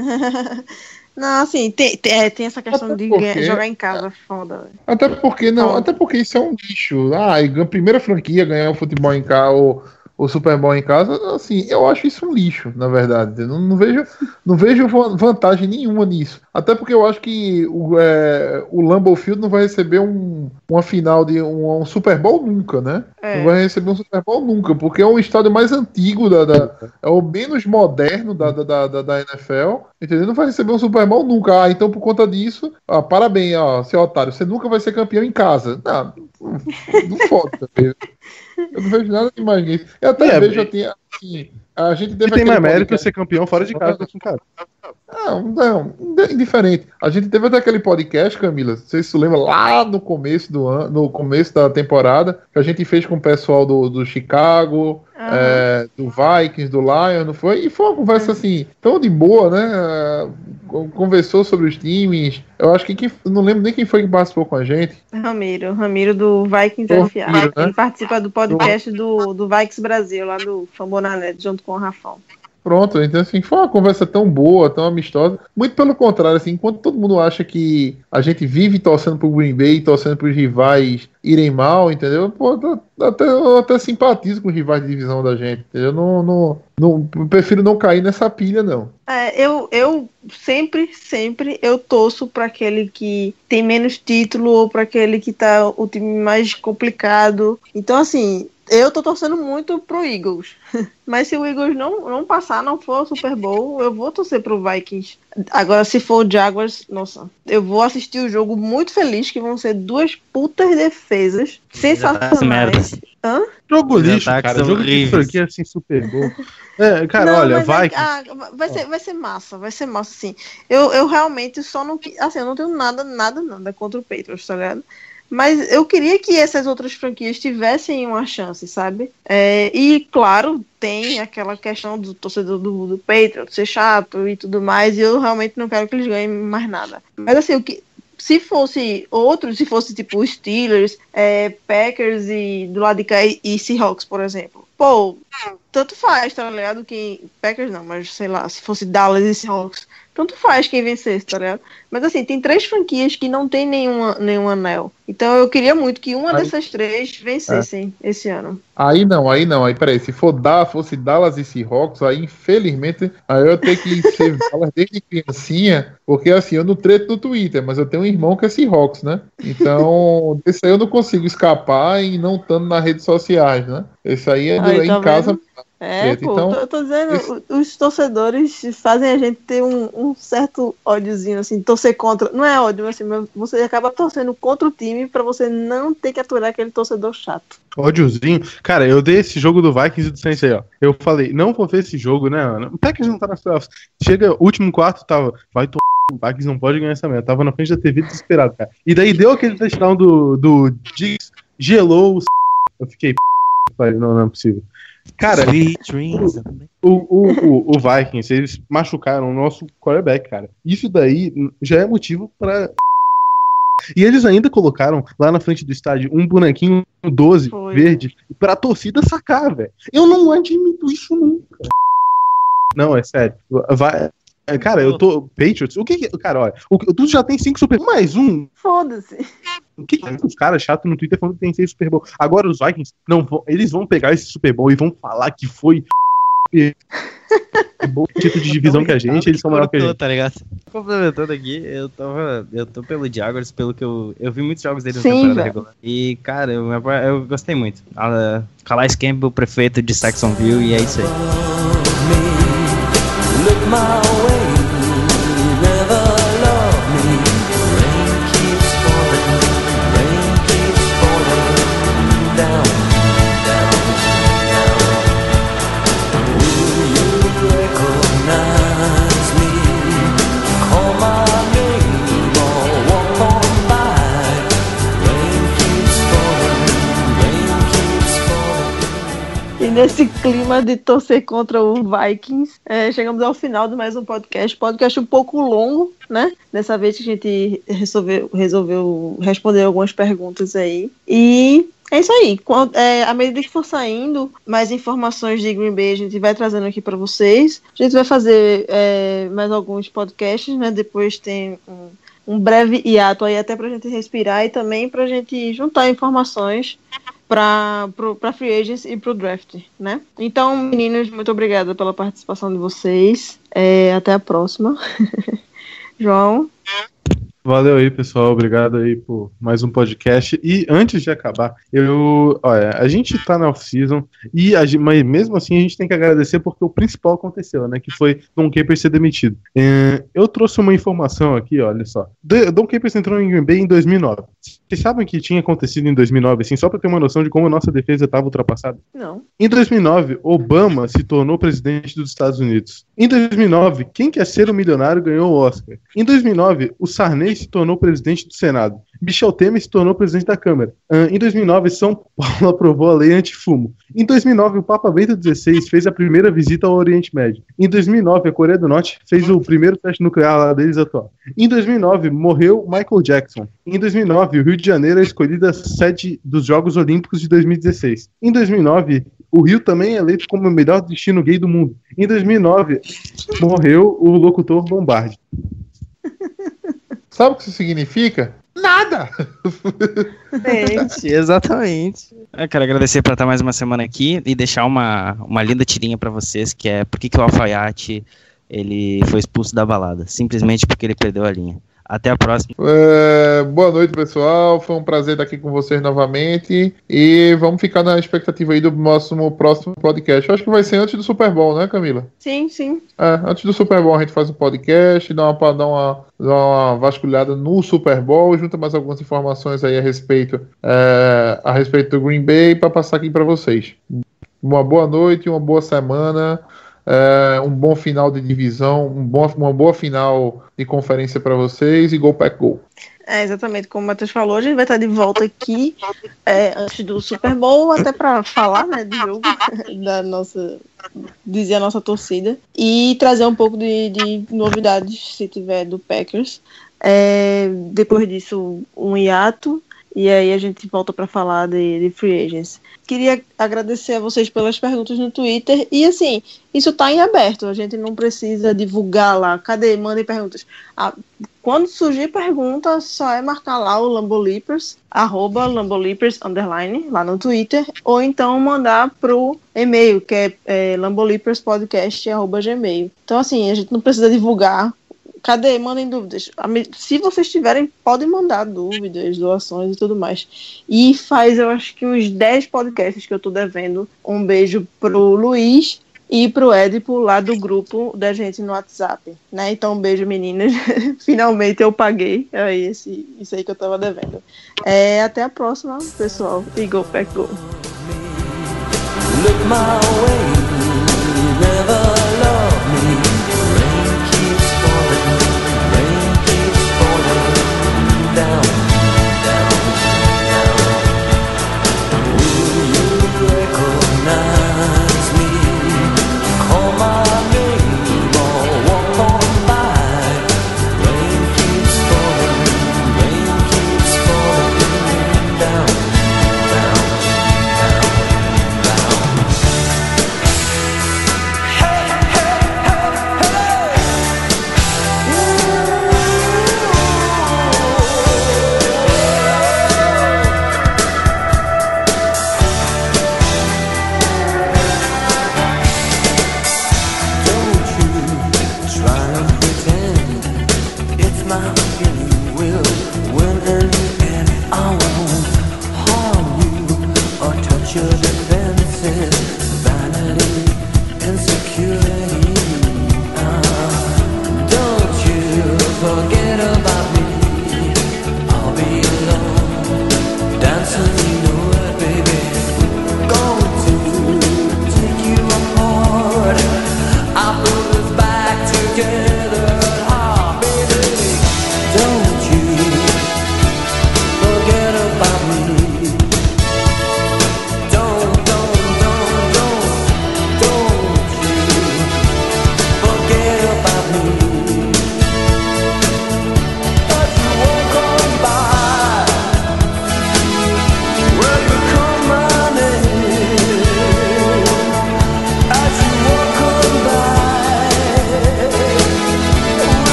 não, assim, tem, tem, é, tem essa questão Até de porque- ganhar- jogar em casa foda. velho. Até porque não, Fala. até porque isso é um lixo. Ah, e a primeira franquia a ganhar o futebol em casa, o, o Super Bowl em casa, assim, eu acho isso um lixo, na verdade. Eu não, não vejo, não vejo van- vantagem nenhuma nisso. Até porque eu acho que o, é, o Lambeau Field não vai receber um, uma final de um, um Super Bowl nunca, né? É. Não vai receber um Super Bowl nunca, porque é um estádio mais antigo da, da- é o menos moderno da, da, da, da NFL, entendeu? Não vai receber um Super Bowl nunca. Ah, então por conta disso, ó, parabéns, ó, seu otário, você nunca vai ser campeão em casa. Não, não, não foda. (laughs) Eu não vejo nada demais nisso. Eu até É, vejo, bem- assim, assim, a gente E teve tem mais mérito ser campeão fora de casa do que em casa. Não, não, indiferente. A gente teve até aquele podcast, Camila, não sei se você lembra, lá no começo do ano, no começo da temporada, que a gente fez com o pessoal do, do Chicago, é, do Vikings, do Lions, não foi? E foi uma conversa assim, tão de boa, né? É, con- Conversou sobre os times. Eu acho que quem, não lembro nem quem foi que participou com a gente. Ramiro, Ramiro do Vikings Ô, FA. Né? Ele participa do podcast do, do Vikings Brasil, lá do Fambonanet, junto com o Rafão. Pronto, então assim, foi uma conversa tão boa, tão amistosa. Muito pelo contrário, assim, enquanto todo mundo acha que a gente vive torcendo pro Green Bay, torcendo pros rivais irem mal, entendeu? Pô, até, eu até simpatizo com os rivais de divisão da gente, entendeu? Não, não, não, prefiro não cair nessa pilha, não. É, eu, eu sempre, sempre eu torço para aquele que tem menos título ou para aquele que tá o time mais complicado. Então, assim, eu tô torcendo muito pro Eagles. (laughs) Mas se o Eagles não, não passar, não for o Super Bowl, eu vou torcer pro Vikings. Agora, se for o Jaguars, nossa, eu vou assistir o jogo muito feliz, que vão ser duas putas defesas sensacionais. Hã? Jogo lixo, ataques cara. Jogo de franquia assim, Super Bowl. É, cara, Não, olha, mas vai. é- ah, vai, ser, vai ser massa, vai ser massa, sim. Eu, eu realmente só não. Assim, eu não tenho nada, nada, nada contra o Patriots, tá ligado? Mas eu queria que essas outras franquias tivessem uma chance, sabe? É, e, claro, tem aquela questão do torcedor do, do Patriots ser chato e tudo mais, e eu realmente não quero que eles ganhem mais nada. Mas, assim, o que. Se fosse outros, se fosse tipo Steelers, é, Packers e do lado de cá e, Seahawks, por exemplo. Pô, tanto faz, tá ligado? Quem. Packers não, mas sei lá, se fosse Dallas e Seahawks, tanto faz quem vencesse, tá ligado? Mas assim, tem três franquias que não tem nenhuma, nenhum anel. Então eu queria muito que uma Aí- dessas três vencessem esse ano. Aí não, aí não, aí peraí, se for dar, fosse Dallas e Seahawks, aí infelizmente, aí eu tenho que ser (laughs) Dallas desde criancinha, porque assim, eu não treto no Twitter, mas eu tenho um irmão que é Seahawks, né? Então, (laughs) esse aí eu não consigo escapar e não estando nas redes sociais, né? Esse aí é Aí, em tá casa, É, pô, então, eu tô dizendo, esse- os torcedores fazem a gente ter um, um certo ódiozinho, assim, torcer contra. Não é ódio, mas assim, mas você acaba torcendo contra o time pra você não ter que aturar aquele torcedor chato. Ódiozinho. Cara, eu dei esse jogo do Vikings e do Saints aí, ó. Eu falei, não vou ver esse jogo, né, mano? O Packers não tá nas playoffs. Chega, último quarto, tava, vai tomar. O Vikings não pode ganhar essa merda. Tava na frente da TV desesperado, cara. E daí deu aquele touchdown do, do gelou o. Eu fiquei. Não, não é possível. Cara, Sweet dreams. o, o, o, o Vikings, eles machucaram o nosso quarterback, cara. Isso daí já é motivo pra. E eles ainda colocaram lá na frente do estádio um bonequinho 12 Foi. verde pra torcida sacar, velho. Eu não admito isso nunca. Não, é sério. Vai. Cara, eu tô. Patriots? O que que. Cara, olha. O, tu já tem cinco Super Mais um. Foda-se. O que, que os caras chatos no Twitter falando que tem seis Super Bowl? Agora os Vikings não vão, eles vão pegar esse Super Bowl e vão falar que foi (laughs) bom título de divisão que a gente, eles são melhor que a gente. Tá ligado? Complementando aqui, eu tava. Eu tô pelo Jaguars, pelo que eu. Eu vi muitos jogos dele na Sim, temporada velho. regular. E, cara, eu, eu gostei muito. A, Calais Campbell, prefeito de Saxonville, e é isso aí. Nesse clima de torcer contra o Vikings, é, chegamos ao final de mais um podcast. Podcast um pouco longo, né? Dessa vez a gente resolveu, resolveu responder algumas perguntas aí. E é isso aí. É, à medida que for saindo mais informações de Green Bay, a gente vai trazendo aqui para vocês. A gente vai fazer é, mais alguns podcasts, né? Depois tem um, um breve hiato aí até para a gente respirar e também para a gente juntar informações para free agents e para o draft, né? Então, meninos, muito obrigada pela participação de vocês. É, até a próxima. (laughs) João, Valeu aí, pessoal. Obrigado aí por mais um podcast. E antes de acabar, eu. Olha, a gente tá na off-season, e a mas mesmo assim a gente tem que agradecer porque o principal aconteceu, né? Que foi Don Capers ser demitido. É, eu trouxe uma informação aqui, olha só. De- Don Capers entrou em Green Bay em 2009. Vocês sabem o que tinha acontecido em 2009, assim, só pra ter uma noção de como a nossa defesa estava ultrapassada? não. Em 2009, Obama se tornou presidente dos Estados Unidos. Em 2009, quem quer ser o milionário ganhou o Oscar. Em 2009, o Sarney se tornou presidente do Senado. Michel Temer se tornou presidente da Câmara. Em 2009, São Paulo (laughs) aprovou a lei antifumo. Em 2009, o Papa Bento XVI fez a primeira visita ao Oriente Médio. Em 2009, a Coreia do Norte fez o primeiro teste nuclear lá deles atual. Em 2009, morreu Michael Jackson. Em 2009, o Rio de Janeiro é escolhida sede dos Jogos Olímpicos de 2016. Em 2009, o Rio também é eleito como o melhor destino gay do mundo. Em 2009, morreu o locutor Lombardi. Sabe o que isso significa? Nada! Exatamente, (laughs) exatamente. Eu quero agradecer por estar mais uma semana aqui e deixar uma, uma linda tirinha pra vocês, que é por que, que o alfaiate ele foi expulso da balada? Simplesmente porque ele perdeu a linha. Até a próxima. É, boa noite, pessoal. Foi um prazer estar aqui com vocês novamente. E vamos ficar na expectativa aí do nosso próximo podcast. Eu acho que vai ser antes do Super Bowl, né, Camila? Sim, sim. É, antes do Super Bowl a gente faz um podcast, dá uma, dá uma, dá uma vasculhada no Super Bowl, junta mais algumas informações aí a respeito, é, a respeito do Green Bay para passar aqui para vocês. Uma boa noite, uma boa semana, é, um bom final de divisão, um bom, uma boa final de conferência para vocês e Go Pack Go. É, exatamente como o Matheus falou, a gente vai estar de volta aqui é, antes do Super Bowl, até para falar né, do jogo, (laughs) da nossa, dizer a nossa torcida, e trazer um pouco de, de novidades, se tiver, do Packers. É, depois disso, um hiato, e aí a gente volta para falar de, de Free Agents. Queria agradecer a vocês pelas perguntas no Twitter, e assim, isso está em aberto, a gente não precisa divulgar lá, cadê? Mandem perguntas. Ah, quando surgir pergunta, só é marcar lá o Lambolipers, arroba Lambolipers, underline, lá no Twitter, ou então mandar pro e-mail, que é, é lambolipperspodcast, arroba gmail. Então, assim, a gente não precisa divulgar cadê? Mandem dúvidas. Se vocês tiverem, podem mandar dúvidas, doações e tudo mais. E faz, eu acho que uns 10 podcasts que eu tô devendo. Um beijo pro Luiz e pro Édipo lá do grupo da gente no WhatsApp, né? Então, um beijo, meninas. (laughs) Finalmente eu paguei aí esse, isso aí que eu tava devendo. É, até a próxima, pessoal. E go, pack, go. Look my